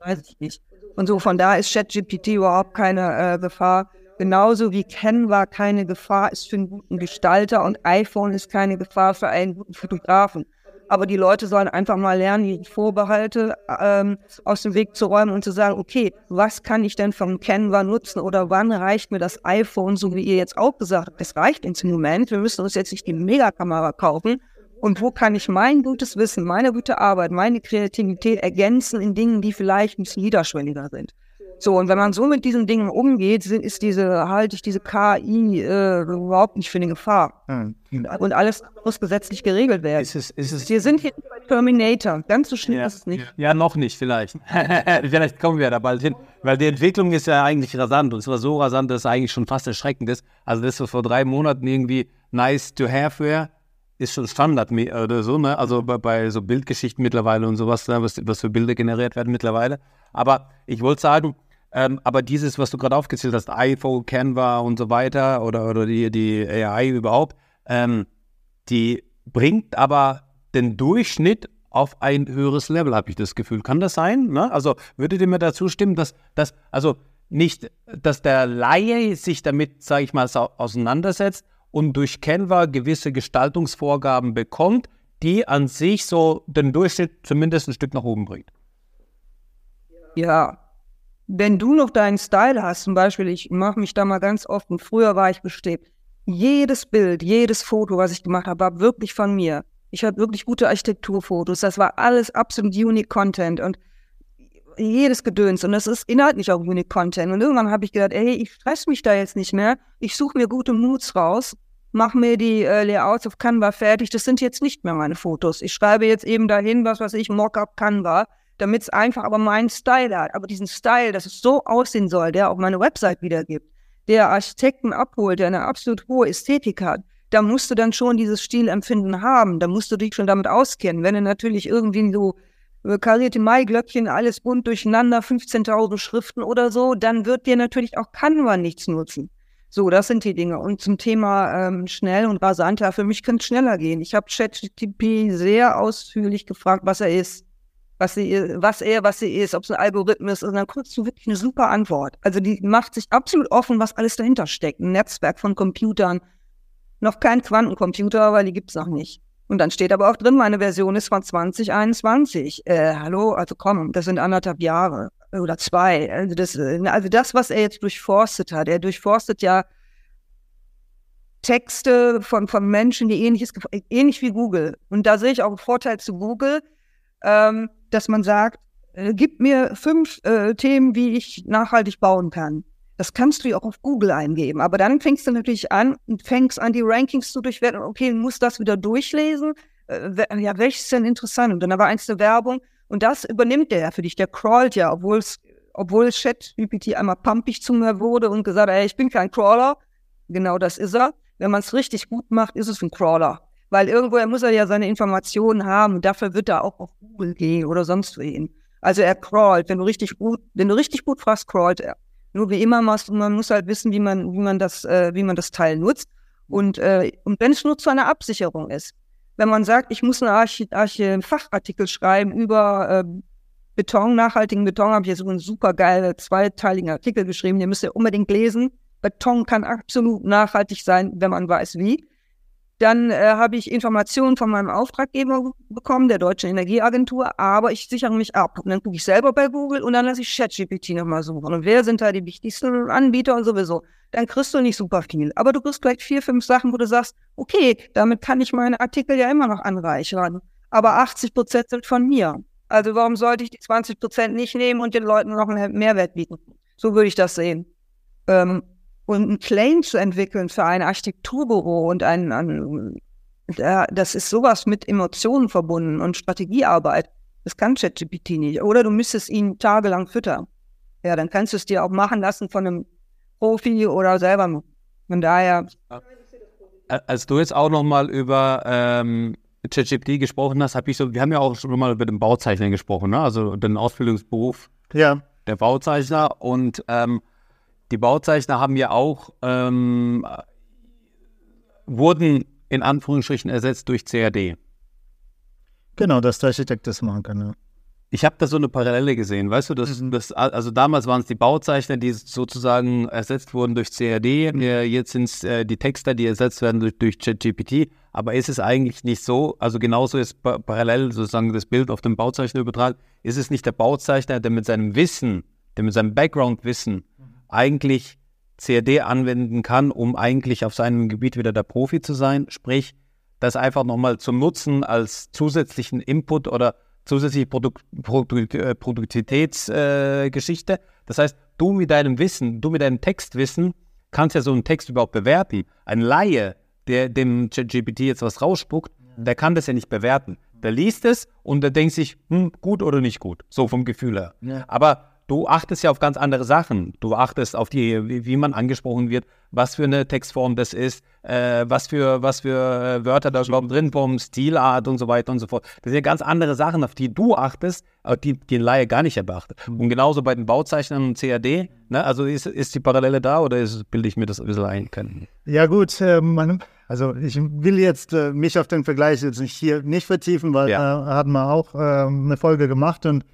Weiß ich nicht. Und so von da ist ChatGPT überhaupt keine äh, Gefahr. Genauso wie Canva keine Gefahr ist für einen guten Gestalter und iPhone ist keine Gefahr für einen guten Fotografen. Aber die Leute sollen einfach mal lernen, die Vorbehalte ähm, aus dem Weg zu räumen und zu sagen, okay, was kann ich denn von Canva nutzen oder wann reicht mir das iPhone, so wie ihr jetzt auch gesagt habt, es reicht ins Moment, wir müssen uns jetzt nicht die Megakamera kaufen, und wo kann ich mein gutes Wissen, meine gute Arbeit, meine Kreativität ergänzen in Dingen, die vielleicht ein bisschen niederschwelliger sind. So, und wenn man so mit diesen Dingen umgeht, ist diese, halte ich diese KI äh, überhaupt nicht für eine Gefahr. Mhm. Und alles muss gesetzlich geregelt werden. Ist es, ist es wir sind hier bei Terminator. Ganz so schlimm ja, ist es nicht. Ja, noch nicht, vielleicht. vielleicht kommen wir da bald hin. Weil die Entwicklung ist ja eigentlich rasant. Und es war so rasant, dass es eigentlich schon fast erschreckend ist. Also, das, was vor drei Monaten irgendwie nice to have wäre, ist schon Standard oder so, ne? Also bei, bei, so Bildgeschichten mittlerweile und sowas, ne? was, was für Bilder generiert werden mittlerweile. Aber ich wollte sagen, ähm, aber dieses, was du gerade aufgezählt hast, iPhone, Canva und so weiter oder, oder die, die AI überhaupt, ähm, die bringt aber den Durchschnitt auf ein höheres Level, habe ich das Gefühl. Kann das sein? Ne? Also würdet ihr mir dazu stimmen, dass, dass also nicht, dass der Laie sich damit, sage ich mal, auseinandersetzt, und durch Canva gewisse Gestaltungsvorgaben bekommt, die an sich so den Durchschnitt zumindest ein Stück nach oben bringt. Ja, wenn du noch deinen Style hast, zum Beispiel, ich mache mich da mal ganz oft und früher war ich bestrebt, jedes Bild, jedes Foto, was ich gemacht habe, war wirklich von mir. Ich habe wirklich gute Architekturfotos, das war alles absolut unique Content und jedes Gedöns und das ist inhaltlich auch Unique Content. Und irgendwann habe ich gedacht, ey, ich stress mich da jetzt nicht mehr. Ich suche mir gute Moods raus, mache mir die äh, Layouts auf Canva fertig. Das sind jetzt nicht mehr meine Fotos. Ich schreibe jetzt eben dahin, was weiß ich, Mockup Canva, damit es einfach aber meinen Style hat. Aber diesen Style, dass es so aussehen soll, der auch meine Website wiedergibt, der Architekten abholt, der eine absolut hohe Ästhetik hat, da musst du dann schon dieses Stilempfinden haben. Da musst du dich schon damit auskennen. Wenn du natürlich irgendwie so karierte Maiglöckchen, alles bunt durcheinander, 15.000 Schriften oder so, dann wird dir natürlich auch Canva nichts nutzen. So, das sind die Dinge. Und zum Thema ähm, schnell und rasant, ja, für mich könnte es schneller gehen. Ich habe ChatGPT sehr ausführlich gefragt, was er ist, was, sie, was er, was sie ist, ob es ein Algorithmus ist. Und dann kriegst du wirklich eine super Antwort. Also die macht sich absolut offen, was alles dahinter steckt. Ein Netzwerk von Computern. Noch kein Quantencomputer, weil die gibt es noch nicht. Und dann steht aber auch drin, meine Version ist von 2021. Äh, hallo, also komm, das sind anderthalb Jahre oder zwei. Also das, also das, was er jetzt durchforstet hat, er durchforstet ja Texte von, von Menschen, die ähnliches, ähnlich wie Google. Und da sehe ich auch einen Vorteil zu Google, ähm, dass man sagt, äh, gib mir fünf äh, Themen, wie ich nachhaltig bauen kann. Das kannst du ja auch auf Google eingeben. Aber dann fängst du natürlich an und fängst an, die Rankings zu durchwerten. Okay, muss das wieder durchlesen. Äh, ja, welches ist denn interessant? Und dann aber eins der Werbung. Und das übernimmt der ja für dich. Der crawlt ja, obwohl es, obwohl Chat-GPT einmal pumpig zu mir wurde und gesagt, ey, ich bin kein Crawler. Genau das ist er. Wenn man es richtig gut macht, ist es ein Crawler. Weil irgendwoher muss er ja seine Informationen haben und dafür wird er auch auf Google gehen oder sonst wohin. Also er crawlt. Wenn du richtig gut, wenn du richtig gut fragst, crawlt er. Nur wie immer, man muss halt wissen, wie man, wie man das, äh, wie man das Teil nutzt. Und, äh, und wenn es nur zu einer Absicherung ist. Wenn man sagt, ich muss einen Arch Arch Fachartikel schreiben über äh, Beton, nachhaltigen Beton, habe ich jetzt so einen super geilen zweiteiligen Artikel geschrieben, den müsst ihr unbedingt lesen. Beton kann absolut nachhaltig sein, wenn man weiß wie. Dann äh, habe ich Informationen von meinem Auftraggeber bekommen, der Deutschen Energieagentur, aber ich sichere mich ab. Und dann gucke ich selber bei Google und dann lasse ich ChatGPT nochmal suchen. Und wer sind da die wichtigsten Anbieter und sowieso? Dann kriegst du nicht super viel. Aber du kriegst vielleicht vier, fünf Sachen, wo du sagst, okay, damit kann ich meine Artikel ja immer noch anreichern. Aber 80 Prozent sind von mir. Also warum sollte ich die 20 Prozent nicht nehmen und den Leuten noch einen Mehrwert bieten? So würde ich das sehen. Ähm, und einen Claim zu entwickeln für ein Architekturbüro und ein, ein das ist sowas mit Emotionen verbunden und Strategiearbeit. Das kann ChatGPT nicht. Oder du müsstest ihn tagelang füttern. Ja, dann kannst du es dir auch machen lassen von einem Profi oder selber. Von daher. Als du jetzt auch nochmal über ähm, ChatGPT gesprochen hast, habe ich so, wir haben ja auch schon mal über den Bauzeichner gesprochen, ne? also den Ausbildungsberuf ja. der Bauzeichner. Und ähm, die Bauzeichner haben ja auch, ähm, wurden in Anführungsstrichen ersetzt durch CAD. Genau, dass der Architekt das machen kann. Ja. Ich habe da so eine Parallele gesehen, weißt du, das, mhm. das, also damals waren es die Bauzeichner, die sozusagen ersetzt wurden durch CAD, mhm. jetzt sind es äh, die Texter, die ersetzt werden durch, durch ChatGPT, aber ist es eigentlich nicht so, also genauso ist parallel sozusagen das Bild auf den Bauzeichner übertragen, ist es nicht der Bauzeichner, der mit seinem Wissen, der mit seinem Background-Wissen eigentlich CAD anwenden kann, um eigentlich auf seinem Gebiet wieder der Profi zu sein. Sprich, das einfach nochmal zum Nutzen als zusätzlichen Input oder zusätzliche Produk Produk äh, Produktivitätsgeschichte. Äh, das heißt, du mit deinem Wissen, du mit deinem Textwissen kannst ja so einen Text überhaupt bewerten. Ein Laie, der dem ChatGPT jetzt was rausspuckt, der kann das ja nicht bewerten. Der liest es und der denkt sich, hm, gut oder nicht gut, so vom Gefühl her. Ja. Aber du achtest ja auf ganz andere Sachen. Du achtest auf die, wie, man angesprochen wird, was für eine Textform das ist, äh, was für, was für äh, Wörter da überhaupt drin kommen, Stilart und so weiter und so fort. Das sind ja ganz andere Sachen, auf die du achtest, die, die Laie gar nicht beachtet. Und genauso bei den Bauzeichnern und CAD, ne, also ist, ist die Parallele da oder ist, bilde ich mir das ein bisschen ein? Können? Ja gut, äh, man, also ich will jetzt äh, mich auf den Vergleich jetzt nicht hier nicht vertiefen, weil ja. äh, hatten wir auch ähm, eine Folge gemacht und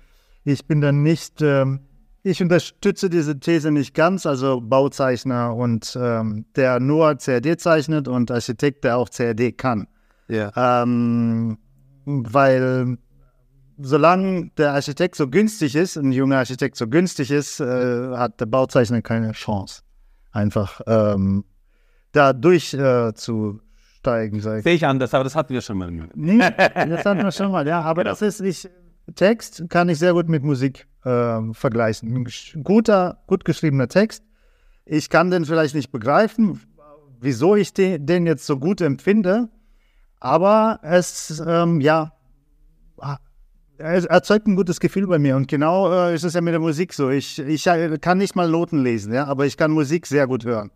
ich bin dann nicht, ähm, ich unterstütze diese These nicht ganz, also Bauzeichner und ähm, der nur CAD zeichnet und Architekt, der auch CAD kann. Ja. Ähm, weil solange der Architekt so günstig ist, ein junger Architekt so günstig ist, äh, hat der Bauzeichner keine Chance, einfach ähm, da durchzusteigen. Äh, Sehe ich anders, aber das hatten wir schon mal. Nee, das hatten wir schon mal, ja, aber genau. das ist nicht Text kann ich sehr gut mit Musik äh, vergleichen. Ein guter, gut geschriebener Text. Ich kann den vielleicht nicht begreifen, wieso ich den, jetzt so gut empfinde, aber es, ähm, ja, er erzeugt ein gutes Gefühl bei mir. Und genau äh, ist es ja mit der Musik so. Ich, ich äh, kann nicht mal Noten lesen, ja, aber ich kann Musik sehr gut hören.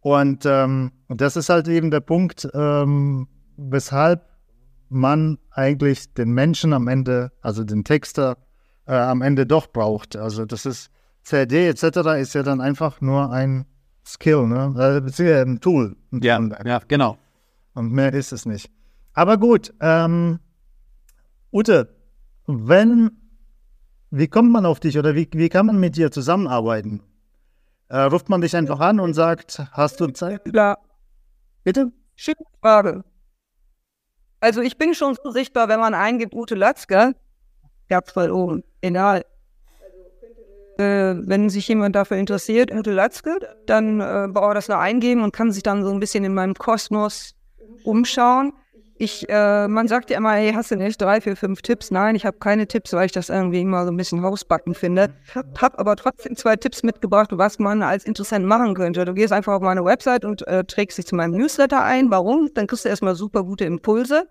Und, ähm, das ist halt eben der Punkt, ähm, weshalb man eigentlich den Menschen am Ende, also den Texter, äh, am Ende doch braucht. Also das ist CD etc. ist ja dann einfach nur ein Skill, ne? Äh, ein Tool. Ein ja, ja, genau. Und mehr ist es nicht. Aber gut, ähm, Ute, wenn, wie kommt man auf dich oder wie, wie kann man mit dir zusammenarbeiten? Äh, ruft man dich einfach an und sagt, hast du Zeit? Klar. Bitte? Schöne Frage. Also ich bin schon so sichtbar, wenn man eingibt, Ute Latzke, gab's mal oben, egal. Äh, wenn sich jemand dafür interessiert, Ute Latzke, dann äh, braucht er das nur eingeben und kann sich dann so ein bisschen in meinem Kosmos umschauen. Ich, äh, man sagt ja immer, hey, hast du nicht drei, vier, fünf Tipps? Nein, ich habe keine Tipps, weil ich das irgendwie immer so ein bisschen hausbacken finde. Hab aber trotzdem zwei Tipps mitgebracht, was man als Interessent machen könnte. Du gehst einfach auf meine Website und äh, trägst dich zu meinem Newsletter ein. Warum? Dann kriegst du erstmal super gute Impulse.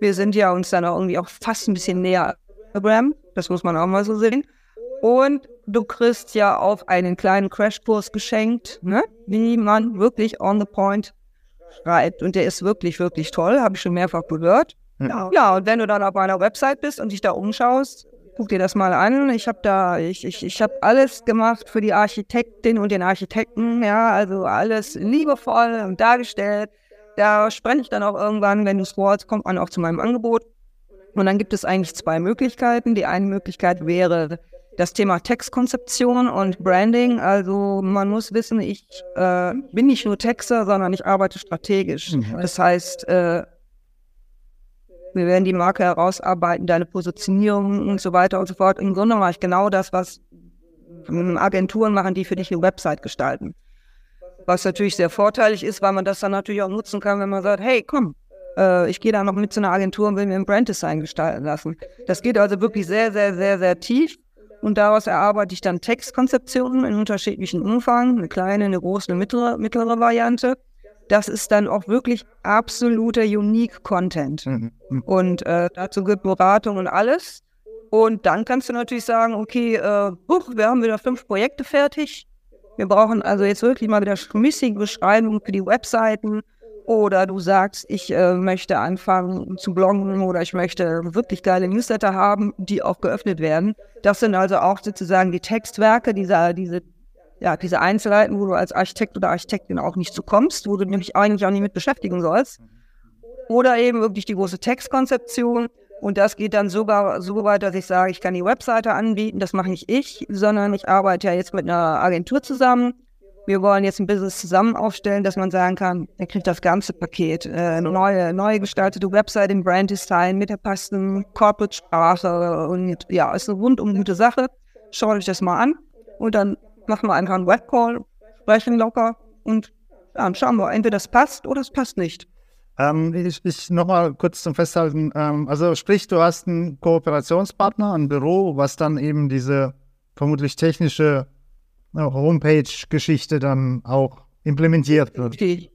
Wir sind ja uns dann auch irgendwie auch fast ein bisschen näher Instagram. Das muss man auch mal so sehen. Und du kriegst ja auf einen kleinen Crashkurs geschenkt, ne? wie man wirklich on the point schreibt. Und der ist wirklich, wirklich toll, habe ich schon mehrfach gehört. Ja. ja, und wenn du dann auf meiner Website bist und dich da umschaust, guck dir das mal an. Ich habe da, ich, ich, ich habe alles gemacht für die Architektin und den Architekten, ja, also alles liebevoll und dargestellt. Da spreche ich dann auch irgendwann, wenn du scrollst, kommt man auch zu meinem Angebot. Und dann gibt es eigentlich zwei Möglichkeiten. Die eine Möglichkeit wäre, das Thema Textkonzeption und Branding. Also man muss wissen, ich äh, bin nicht nur Texter, sondern ich arbeite strategisch. Mhm. Das heißt, äh, wir werden die Marke herausarbeiten, deine Positionierung und so weiter und so fort. Im Grunde mache ich genau das, was Agenturen machen, die für dich eine Website gestalten. Was natürlich sehr vorteilig ist, weil man das dann natürlich auch nutzen kann, wenn man sagt, hey, komm, äh, ich gehe da noch mit zu einer Agentur und will mir ein Branddesign gestalten lassen. Das geht also wirklich sehr, sehr, sehr, sehr tief. Und daraus erarbeite ich dann Textkonzeptionen in unterschiedlichen Umfang, eine kleine, eine große, eine mittlere, mittlere Variante. Das ist dann auch wirklich absoluter Unique Content. Mhm. Und äh, dazu gibt Beratung und alles. Und dann kannst du natürlich sagen, okay, äh, huch, wir haben wieder fünf Projekte fertig. Wir brauchen also jetzt wirklich mal wieder schmissige Beschreibungen für die Webseiten oder du sagst, ich äh, möchte anfangen zu bloggen oder ich möchte wirklich geile Newsletter haben, die auch geöffnet werden. Das sind also auch sozusagen die Textwerke, diese, diese, ja, diese Einzelheiten, wo du als Architekt oder Architektin auch nicht zu kommst, wo du nämlich eigentlich auch nicht mit beschäftigen sollst. Oder eben wirklich die große Textkonzeption. Und das geht dann sogar so weit, dass ich sage, ich kann die Webseite anbieten. Das mache nicht ich, sondern ich arbeite ja jetzt mit einer Agentur zusammen wir wollen jetzt ein Business zusammen aufstellen, dass man sagen kann, er kriegt das ganze Paket. Äh, neue, neu gestaltete Website im Brand Design mit der passenden Corporate-Sprache und ja, ist eine rundum gute Sache. Schaut euch das mal an und dann machen wir einfach einen Webcall, sprechen locker und ja, schauen wir, entweder das passt oder es passt nicht. Ähm, ich ich nochmal kurz zum Festhalten. Ähm, also sprich, du hast einen Kooperationspartner, ein Büro, was dann eben diese vermutlich technische Homepage-Geschichte dann auch implementiert wird. Richtig.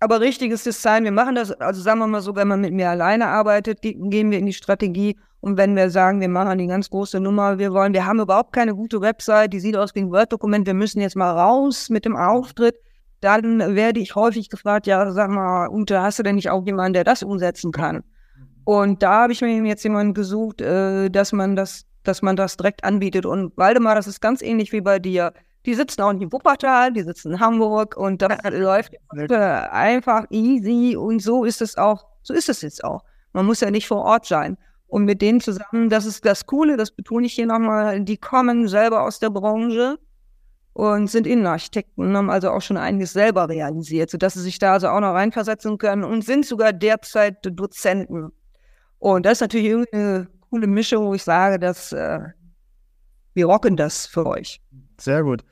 Aber richtiges Design, wir machen das, also sagen wir mal so, wenn man mit mir alleine arbeitet, gehen wir in die Strategie und wenn wir sagen, wir machen die ganz große Nummer, wir wollen, wir haben überhaupt keine gute Website, die sieht aus wie ein Word-Dokument, wir müssen jetzt mal raus mit dem Auftritt, dann werde ich häufig gefragt, ja, sag mal, und hast du denn nicht auch jemanden, der das umsetzen kann? Und da habe ich mir jetzt jemanden gesucht, äh, dass man das dass man das direkt anbietet. Und Waldemar, das ist ganz ähnlich wie bei dir. Die sitzen auch in Wuppertal, die sitzen in Hamburg und das läuft einfach easy und so ist es auch, so ist es jetzt auch. Man muss ja nicht vor Ort sein. Und mit denen zusammen, das ist das Coole, das betone ich hier nochmal, die kommen selber aus der Branche und sind Innenarchitekten und haben also auch schon einiges selber realisiert, sodass sie sich da also auch noch reinversetzen können und sind sogar derzeit Dozenten. Und das ist natürlich eine coole Mischung, wo ich sage, dass äh, wir rocken das für euch. Sehr gut.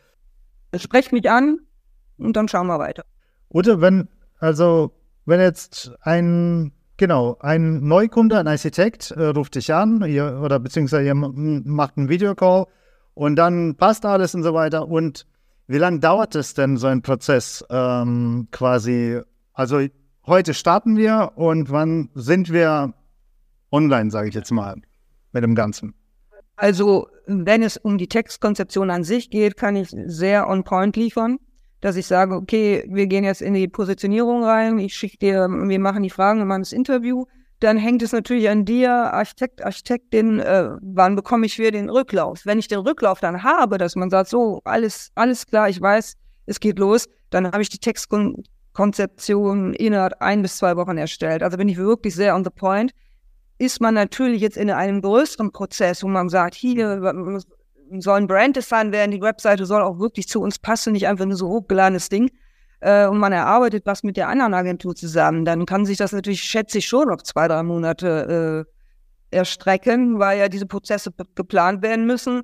Sprecht mich an und dann schauen wir weiter. Ute, wenn, also, wenn jetzt ein, genau, ein Neukunde, ein Architekt äh, ruft dich an, ihr, oder beziehungsweise ihr macht einen Videocall und dann passt alles und so weiter. Und wie lange dauert es denn, so ein Prozess ähm, quasi? Also, heute starten wir und wann sind wir online, sage ich jetzt mal? Mit dem Ganzen? Also, wenn es um die Textkonzeption an sich geht, kann ich sehr on point liefern, dass ich sage, okay, wir gehen jetzt in die Positionierung rein, ich schicke dir, wir machen die Fragen, machen das Interview. Dann hängt es natürlich an dir, Architekt, Architektin, äh, wann bekomme ich wieder den Rücklauf? Wenn ich den Rücklauf dann habe, dass man sagt, so, alles, alles klar, ich weiß, es geht los, dann habe ich die Textkonzeption innerhalb ein bis zwei Wochen erstellt. Also bin ich wirklich sehr on the point ist man natürlich jetzt in einem größeren Prozess, wo man sagt, hier soll ein Branddesign werden, die Webseite soll auch wirklich zu uns passen, nicht einfach nur so hochgeladenes Ding. Äh, und man erarbeitet was mit der anderen Agentur zusammen, dann kann sich das natürlich, schätze ich, schon auf zwei, drei Monate äh, erstrecken, weil ja diese Prozesse geplant werden müssen.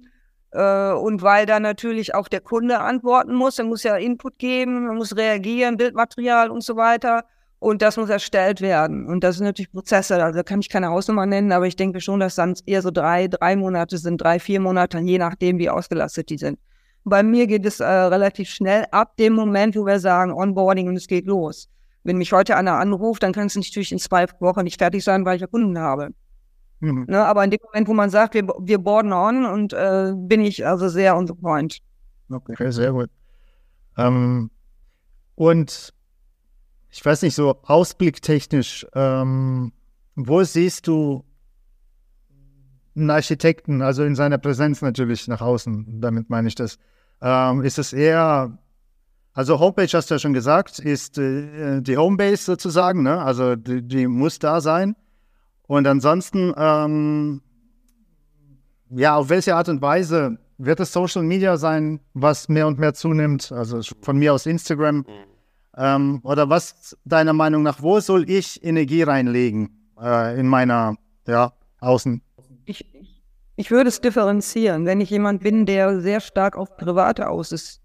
Äh, und weil dann natürlich auch der Kunde antworten muss, er muss ja Input geben, man muss reagieren, Bildmaterial und so weiter. Und das muss erstellt werden. Und das sind natürlich Prozesse, also da kann ich keine Hausnummer nennen, aber ich denke schon, dass dann eher so drei, drei Monate sind, drei, vier Monate, je nachdem, wie ausgelastet die sind. Bei mir geht es äh, relativ schnell ab dem Moment, wo wir sagen Onboarding und es geht los. Wenn mich heute einer anruft, dann kann es natürlich in zwei Wochen nicht fertig sein, weil ich ja Kunden habe. Mhm. Ne, aber in dem Moment, wo man sagt, wir, wir boarden on und äh, bin ich also sehr on the point. Okay, sehr gut. Ähm, und ich weiß nicht, so ausblicktechnisch, ähm, wo siehst du einen Architekten, also in seiner Präsenz natürlich nach außen, damit meine ich das. Ähm, ist es eher, also Homepage hast du ja schon gesagt, ist äh, die Homebase sozusagen, ne? also die, die, muss da sein. Und ansonsten, ähm, ja, auf welche Art und Weise wird es Social Media sein, was mehr und mehr zunimmt? Also von mir aus Instagram. Ähm, oder was deiner Meinung nach, wo soll ich Energie reinlegen äh, in meiner, ja, Außen? Ich, ich würde es differenzieren. Wenn ich jemand bin, der sehr stark auf Private aus ist,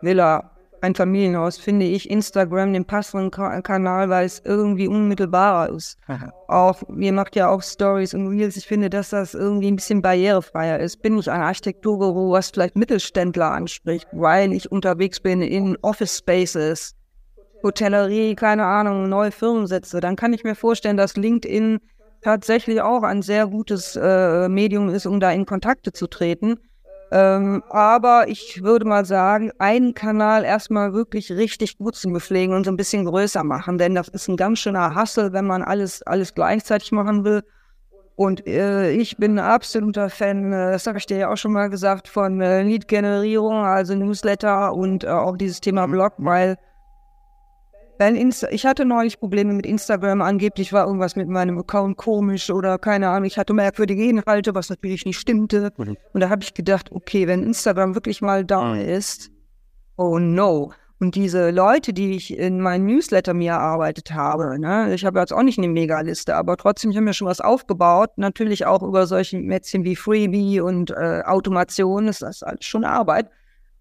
Villa, ein Familienhaus, finde ich Instagram den passenden Kanal, weil es irgendwie unmittelbarer ist. auch, ihr macht ja auch Stories und Reels. Ich finde, dass das irgendwie ein bisschen barrierefreier ist. Bin ich ein Architekturbüro, was vielleicht Mittelständler anspricht, weil ich unterwegs bin in Office Spaces, Hotellerie, keine Ahnung, neue Firmen setze, dann kann ich mir vorstellen, dass LinkedIn tatsächlich auch ein sehr gutes äh, Medium ist, um da in Kontakte zu treten. Ähm, aber ich würde mal sagen, einen Kanal erstmal wirklich richtig gut zu bepflegen und so ein bisschen größer machen, denn das ist ein ganz schöner Hassel, wenn man alles, alles gleichzeitig machen will. Und äh, ich bin ein absoluter Fan, äh, das habe ich dir ja auch schon mal gesagt, von äh, Lead-Generierung, also Newsletter und äh, auch dieses Thema Blog, weil wenn Insta ich hatte neulich Probleme mit Instagram, angeblich war irgendwas mit meinem Account komisch oder keine Ahnung, ich hatte merkwürdige Inhalte, was natürlich nicht stimmte. Mhm. Und da habe ich gedacht, okay, wenn Instagram wirklich mal da mhm. ist, oh no. Und diese Leute, die ich in meinem Newsletter mir erarbeitet habe, ne, ich habe jetzt auch nicht eine Megaliste, aber trotzdem, ich habe mir schon was aufgebaut, natürlich auch über solche Mätzchen wie Freebie und äh, Automation, das ist alles schon Arbeit.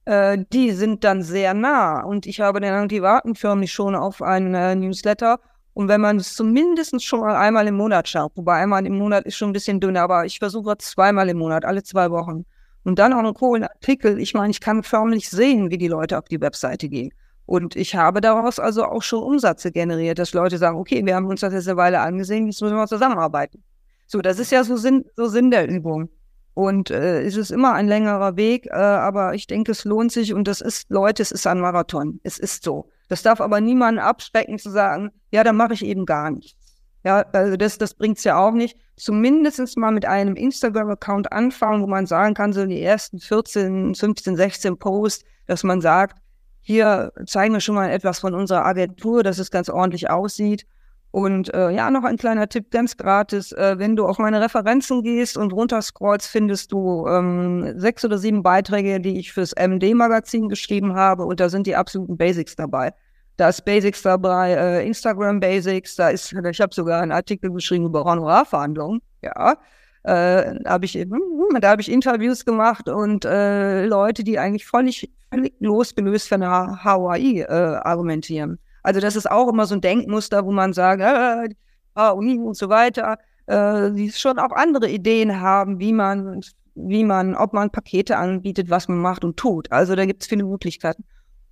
Äh, die sind dann sehr nah. Und ich habe dann, die warten förmlich schon auf einen äh, Newsletter. Und wenn man es zumindest schon mal einmal im Monat schaut, wobei einmal im Monat ist schon ein bisschen dünner, aber ich versuche zweimal im Monat, alle zwei Wochen. Und dann auch einen coolen Artikel. Ich meine, ich kann förmlich sehen, wie die Leute auf die Webseite gehen. Und ich habe daraus also auch schon Umsätze generiert, dass Leute sagen, okay, wir haben uns das jetzt eine Weile angesehen, jetzt müssen wir zusammenarbeiten. So, das ist ja so Sinn, so Sinn der Übung. Und äh, es ist immer ein längerer Weg, äh, aber ich denke, es lohnt sich und das ist, Leute, es ist ein Marathon. Es ist so. Das darf aber niemanden abschrecken zu sagen, ja, dann mache ich eben gar nichts. Ja, also das, das bringt es ja auch nicht. Zumindest mal mit einem Instagram-Account anfangen, wo man sagen kann, so die ersten 14, 15, 16 Posts, dass man sagt, hier zeigen wir schon mal etwas von unserer Agentur, dass es ganz ordentlich aussieht. Und äh, ja, noch ein kleiner Tipp, ganz gratis. Äh, wenn du auf meine Referenzen gehst und runterscrollst, findest du ähm, sechs oder sieben Beiträge, die ich fürs MD-Magazin geschrieben habe. Und da sind die absoluten Basics dabei. Da ist Basics dabei, äh, Instagram Basics, da ist, ich habe sogar einen Artikel geschrieben über Honorarverhandlungen. Ja, äh, habe ich, hm, da habe ich Interviews gemacht und äh, Leute, die eigentlich völlig, völlig losgelöst von der Hawaii äh, argumentieren. Also das ist auch immer so ein Denkmuster, wo man sagt, äh, ah, Uni und so weiter, äh, die schon auch andere Ideen haben, wie man, wie man, ob man Pakete anbietet, was man macht und tut. Also da gibt es viele Möglichkeiten.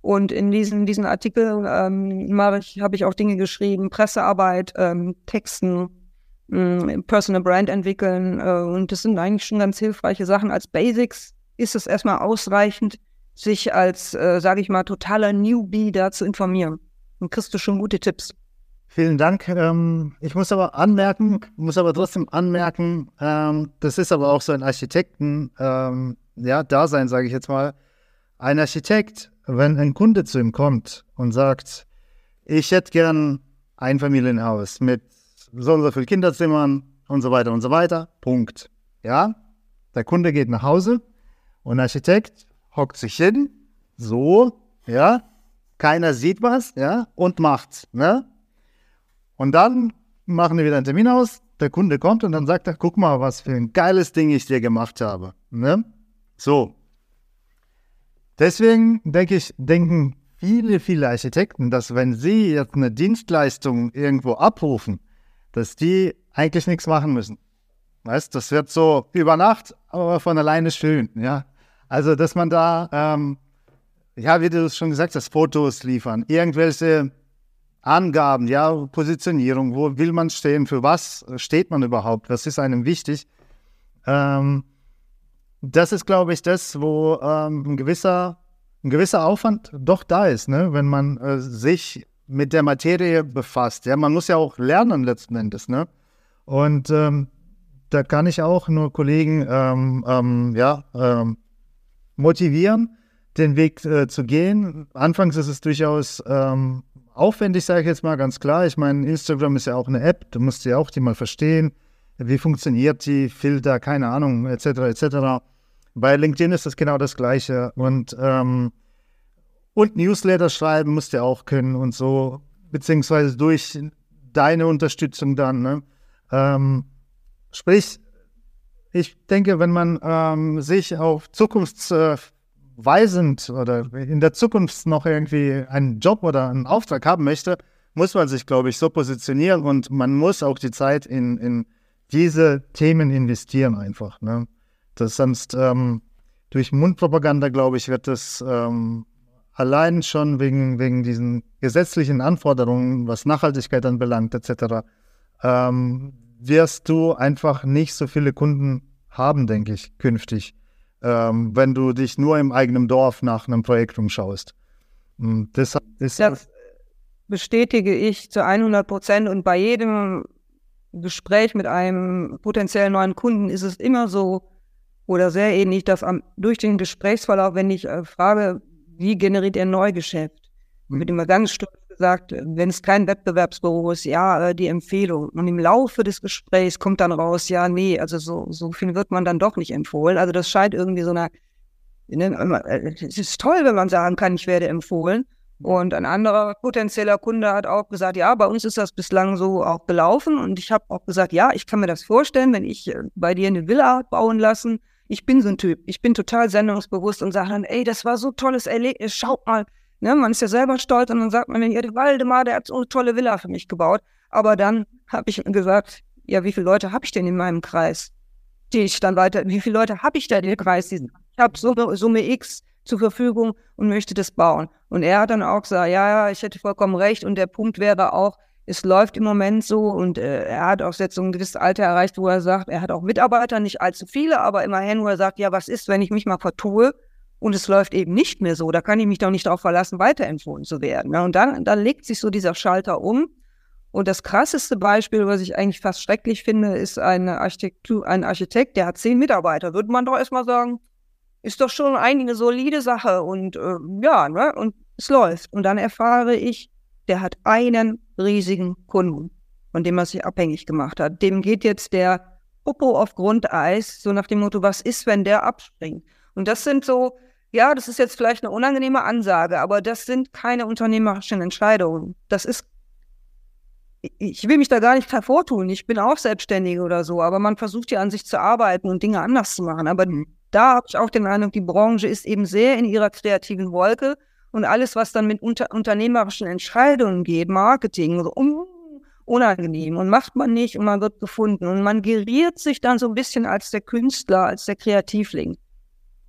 Und in diesen, diesen Artikel ähm, ich, habe ich auch Dinge geschrieben, Pressearbeit, ähm, Texten, ähm, Personal Brand entwickeln. Äh, und das sind eigentlich schon ganz hilfreiche Sachen. Als Basics ist es erstmal ausreichend, sich als, äh, sage ich mal, totaler Newbie da zu informieren. Dann kriegst du schon gute Tipps. Vielen Dank. Ähm, ich muss aber anmerken, muss aber trotzdem anmerken, ähm, das ist aber auch so ein Architekten, ähm, ja, Dasein, sage ich jetzt mal. Ein Architekt, wenn ein Kunde zu ihm kommt und sagt, ich hätte gern ein Familienhaus mit so und so viel Kinderzimmern und so weiter und so weiter, Punkt. Ja, der Kunde geht nach Hause und der Architekt hockt sich hin, so, ja, keiner sieht was, ja, und macht's, ne? Und dann machen wir wieder einen Termin aus, der Kunde kommt und dann sagt er, guck mal, was für ein geiles Ding ich dir gemacht habe, ne? So. Deswegen denke ich, denken viele, viele Architekten, dass wenn sie jetzt eine Dienstleistung irgendwo abrufen, dass die eigentlich nichts machen müssen. Weißt, das wird so über Nacht, aber von alleine schön, ja. Also, dass man da, ähm, ja, wie du es schon gesagt hast, Fotos liefern, irgendwelche Angaben, ja, Positionierung, wo will man stehen, für was steht man überhaupt, was ist einem wichtig. Ähm, das ist, glaube ich, das, wo ähm, ein, gewisser, ein gewisser Aufwand doch da ist, ne? wenn man äh, sich mit der Materie befasst. Ja, man muss ja auch lernen letzten Endes. Ne? Und ähm, da kann ich auch nur Kollegen ähm, ähm, ja, ähm, motivieren, den Weg äh, zu gehen. Anfangs ist es durchaus ähm, aufwendig, sage ich jetzt mal ganz klar. Ich meine, Instagram ist ja auch eine App, du musst ja auch die mal verstehen. Wie funktioniert die, Filter, keine Ahnung, etc. etc. Bei LinkedIn ist das genau das Gleiche. Und, ähm, und Newsletter schreiben musst du auch können und so, beziehungsweise durch deine Unterstützung dann. Ne? Ähm, sprich, ich denke, wenn man ähm, sich auf zukunftsweisend oder in der Zukunft noch irgendwie einen Job oder einen Auftrag haben möchte, muss man sich, glaube ich, so positionieren und man muss auch die Zeit in, in diese Themen investieren einfach. Ne? Das sonst ähm, durch Mundpropaganda, glaube ich, wird das ähm, allein schon wegen, wegen diesen gesetzlichen Anforderungen, was Nachhaltigkeit anbelangt, etc., ähm, wirst du einfach nicht so viele Kunden haben, denke ich, künftig, ähm, wenn du dich nur im eigenen Dorf nach einem Projekt umschaust. Und deshalb ist das bestätige ich zu 100 Prozent und bei jedem Gespräch mit einem potenziellen neuen Kunden ist es immer so oder sehr ähnlich, dass am, durch den Gesprächsverlauf, wenn ich äh, frage, wie generiert er Neugeschäft, mhm. wird immer ganz stolz gesagt, wenn es kein Wettbewerbsbüro ist, ja, äh, die Empfehlung. Und im Laufe des Gesprächs kommt dann raus, ja, nee, also so, so viel wird man dann doch nicht empfohlen. Also das scheint irgendwie so eine, ne, äh, es ist toll, wenn man sagen kann, ich werde empfohlen. Und ein anderer potenzieller Kunde hat auch gesagt, ja, bei uns ist das bislang so auch gelaufen. Und ich habe auch gesagt, ja, ich kann mir das vorstellen, wenn ich äh, bei dir eine Villa bauen lassen. Ich bin so ein Typ. Ich bin total sendungsbewusst und sage dann, ey, das war so tolles Erlebnis. Schaut mal. Ne, man ist ja selber stolz und dann sagt man, ja, der Waldemar, der hat so eine tolle Villa für mich gebaut. Aber dann habe ich gesagt, ja, wie viele Leute habe ich denn in meinem Kreis? Die ich dann weiter, wie viele Leute habe ich da in dem Kreis? Ich habe Summe, Summe X zur Verfügung und möchte das bauen. Und er hat dann auch gesagt, ja, ja, ich hätte vollkommen recht. Und der Punkt wäre auch, es läuft im Moment so und äh, er hat auch jetzt so ein gewisses Alter erreicht, wo er sagt, er hat auch Mitarbeiter, nicht allzu viele, aber immerhin, wo er sagt, ja, was ist, wenn ich mich mal vertue und es läuft eben nicht mehr so, da kann ich mich doch nicht darauf verlassen, weiterempfohlen zu werden. Ja, und dann, dann legt sich so dieser Schalter um. Und das krasseste Beispiel, was ich eigentlich fast schrecklich finde, ist eine Architektur, ein Architekt, der hat zehn Mitarbeiter. Würde man doch erstmal sagen, ist doch schon eine solide Sache und äh, ja, ne? Und es läuft. Und dann erfahre ich, der hat einen riesigen Kunden, von dem er sich abhängig gemacht hat. Dem geht jetzt der Popo auf Grundeis, so nach dem Motto, was ist, wenn der abspringt? Und das sind so, ja, das ist jetzt vielleicht eine unangenehme Ansage, aber das sind keine unternehmerischen Entscheidungen. Das ist, ich will mich da gar nicht hervortun. Ich bin auch Selbstständige oder so, aber man versucht ja an sich zu arbeiten und Dinge anders zu machen. Aber da habe ich auch den Eindruck, die Branche ist eben sehr in ihrer kreativen Wolke und alles, was dann mit unter unternehmerischen Entscheidungen geht, Marketing, so um, unangenehm und macht man nicht und man wird gefunden und man geriert sich dann so ein bisschen als der Künstler, als der Kreativling.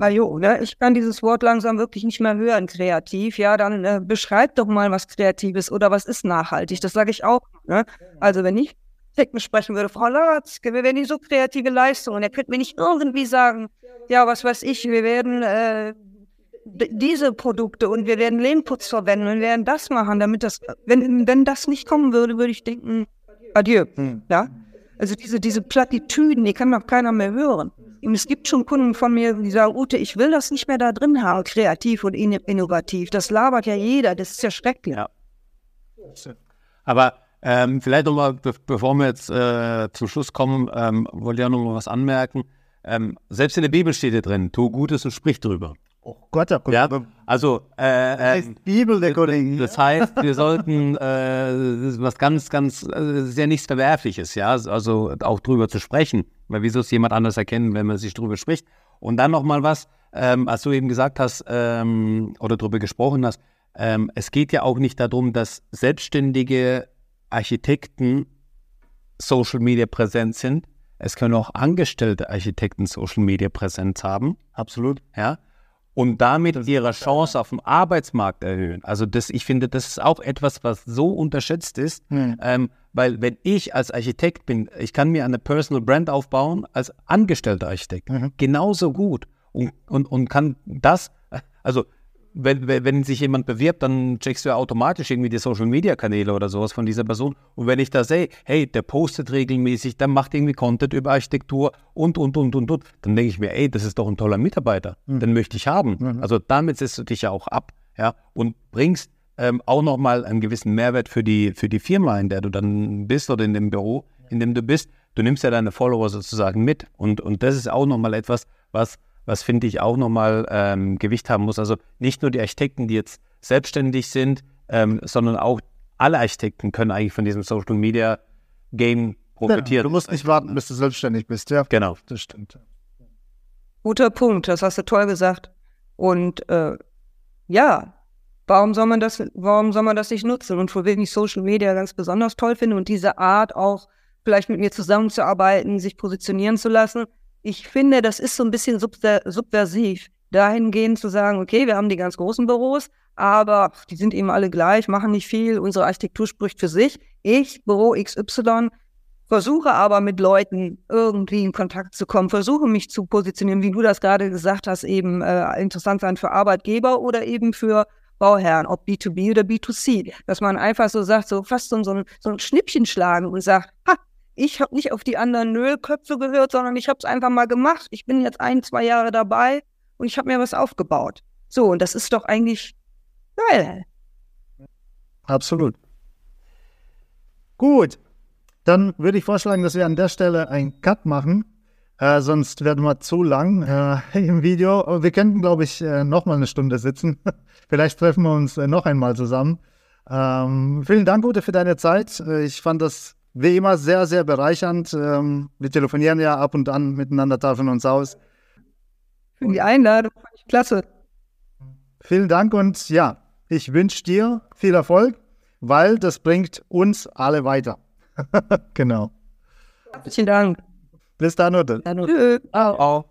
Weil jo, ne, ich kann dieses Wort langsam wirklich nicht mehr hören, kreativ. Ja, dann äh, beschreibt doch mal was Kreatives oder was ist nachhaltig. Das sage ich auch. Ne? Also wenn ich Technik sprechen würde, Frau Latzke, wir werden die so kreative Leistungen. Er könnte mir nicht irgendwie sagen, ja, was weiß ich, wir werden äh, diese Produkte und wir werden Lehmputz verwenden und wir werden das machen, damit das, wenn, wenn das nicht kommen würde, würde ich denken, adieu. Hm. Ja? Also diese, diese Plattitüden, die kann doch keiner mehr hören. Es gibt schon Kunden von mir, die sagen, Ute, ich will das nicht mehr da drin haben, kreativ und innovativ. Das labert ja jeder, das ist ja schrecklich. Ja. Aber ähm, vielleicht nochmal, be bevor wir jetzt äh, zum Schluss kommen, ähm, wollte ich auch noch mal was anmerken. Ähm, selbst in der Bibel steht hier drin, tu Gutes und sprich drüber. Oh Gott, oh Gott. Ja, also, äh, äh, Bibel der Kollege. Das heißt, wir sollten, äh, was ganz, ganz, äh, sehr nichts Verwerfliches, ja, also auch drüber zu sprechen, weil wieso es jemand anders erkennen, wenn man sich drüber spricht. Und dann nochmal was, ähm, als du eben gesagt hast, ähm, oder drüber gesprochen hast, ähm, es geht ja auch nicht darum, dass selbstständige Architekten Social Media präsent sind. Es können auch angestellte Architekten Social Media Präsenz haben. Absolut. Ja. Und damit ihre Chance auf dem Arbeitsmarkt erhöhen. Also das, ich finde, das ist auch etwas, was so unterschätzt ist. Hm. Ähm, weil wenn ich als Architekt bin, ich kann mir eine Personal Brand aufbauen als angestellter Architekt. Mhm. Genauso gut. Und, und, und kann das, also wenn, wenn, sich jemand bewirbt, dann checkst du ja automatisch irgendwie die Social Media Kanäle oder sowas von dieser Person. Und wenn ich da sehe, hey, der postet regelmäßig, der macht irgendwie Content über Architektur und, und, und, und, und, dann denke ich mir, ey, das ist doch ein toller Mitarbeiter. Den möchte ich haben. Mhm. Also damit setzt du dich ja auch ab, ja, und bringst ähm, auch nochmal einen gewissen Mehrwert für die, für die Firma, in der du dann bist oder in dem Büro, in dem du bist. Du nimmst ja deine Follower sozusagen mit. Und, und das ist auch nochmal etwas, was was finde ich auch nochmal ähm, Gewicht haben muss. Also nicht nur die Architekten, die jetzt selbstständig sind, ähm, sondern auch alle Architekten können eigentlich von diesem Social Media Game profitieren. Du musst nicht warten, bis du selbstständig bist, ja. Genau. Das stimmt. Guter Punkt, das hast du toll gesagt. Und äh, ja, warum soll man das, warum soll man das nicht nutzen? Und für wen ich Social Media ganz besonders toll finde und diese Art auch vielleicht mit mir zusammenzuarbeiten, sich positionieren zu lassen. Ich finde, das ist so ein bisschen subver subversiv, dahingehend zu sagen, okay, wir haben die ganz großen Büros, aber die sind eben alle gleich, machen nicht viel, unsere Architektur spricht für sich. Ich, Büro XY, versuche aber mit Leuten irgendwie in Kontakt zu kommen, versuche mich zu positionieren, wie du das gerade gesagt hast, eben äh, interessant sein für Arbeitgeber oder eben für Bauherren, ob B2B oder B2C, dass man einfach so sagt, so fast so, ein, so ein Schnippchen schlagen und sagt, ha, ich habe nicht auf die anderen Nöllköpfe gehört, sondern ich habe es einfach mal gemacht. Ich bin jetzt ein, zwei Jahre dabei und ich habe mir was aufgebaut. So, und das ist doch eigentlich geil. Absolut. Gut, dann würde ich vorschlagen, dass wir an der Stelle einen Cut machen. Äh, sonst werden wir zu lang äh, im Video. Aber wir könnten, glaube ich, äh, noch mal eine Stunde sitzen. Vielleicht treffen wir uns äh, noch einmal zusammen. Ähm, vielen Dank, Ute, für deine Zeit. Äh, ich fand das wie immer sehr, sehr bereichernd. Ähm, wir telefonieren ja ab und an miteinander, tauschen uns aus. Für die Einladung fand ich klasse. Vielen Dank und ja, ich wünsche dir viel Erfolg, weil das bringt uns alle weiter. genau. Herzlichen Dank. Bis dann, Ute. Tschüss. Auch.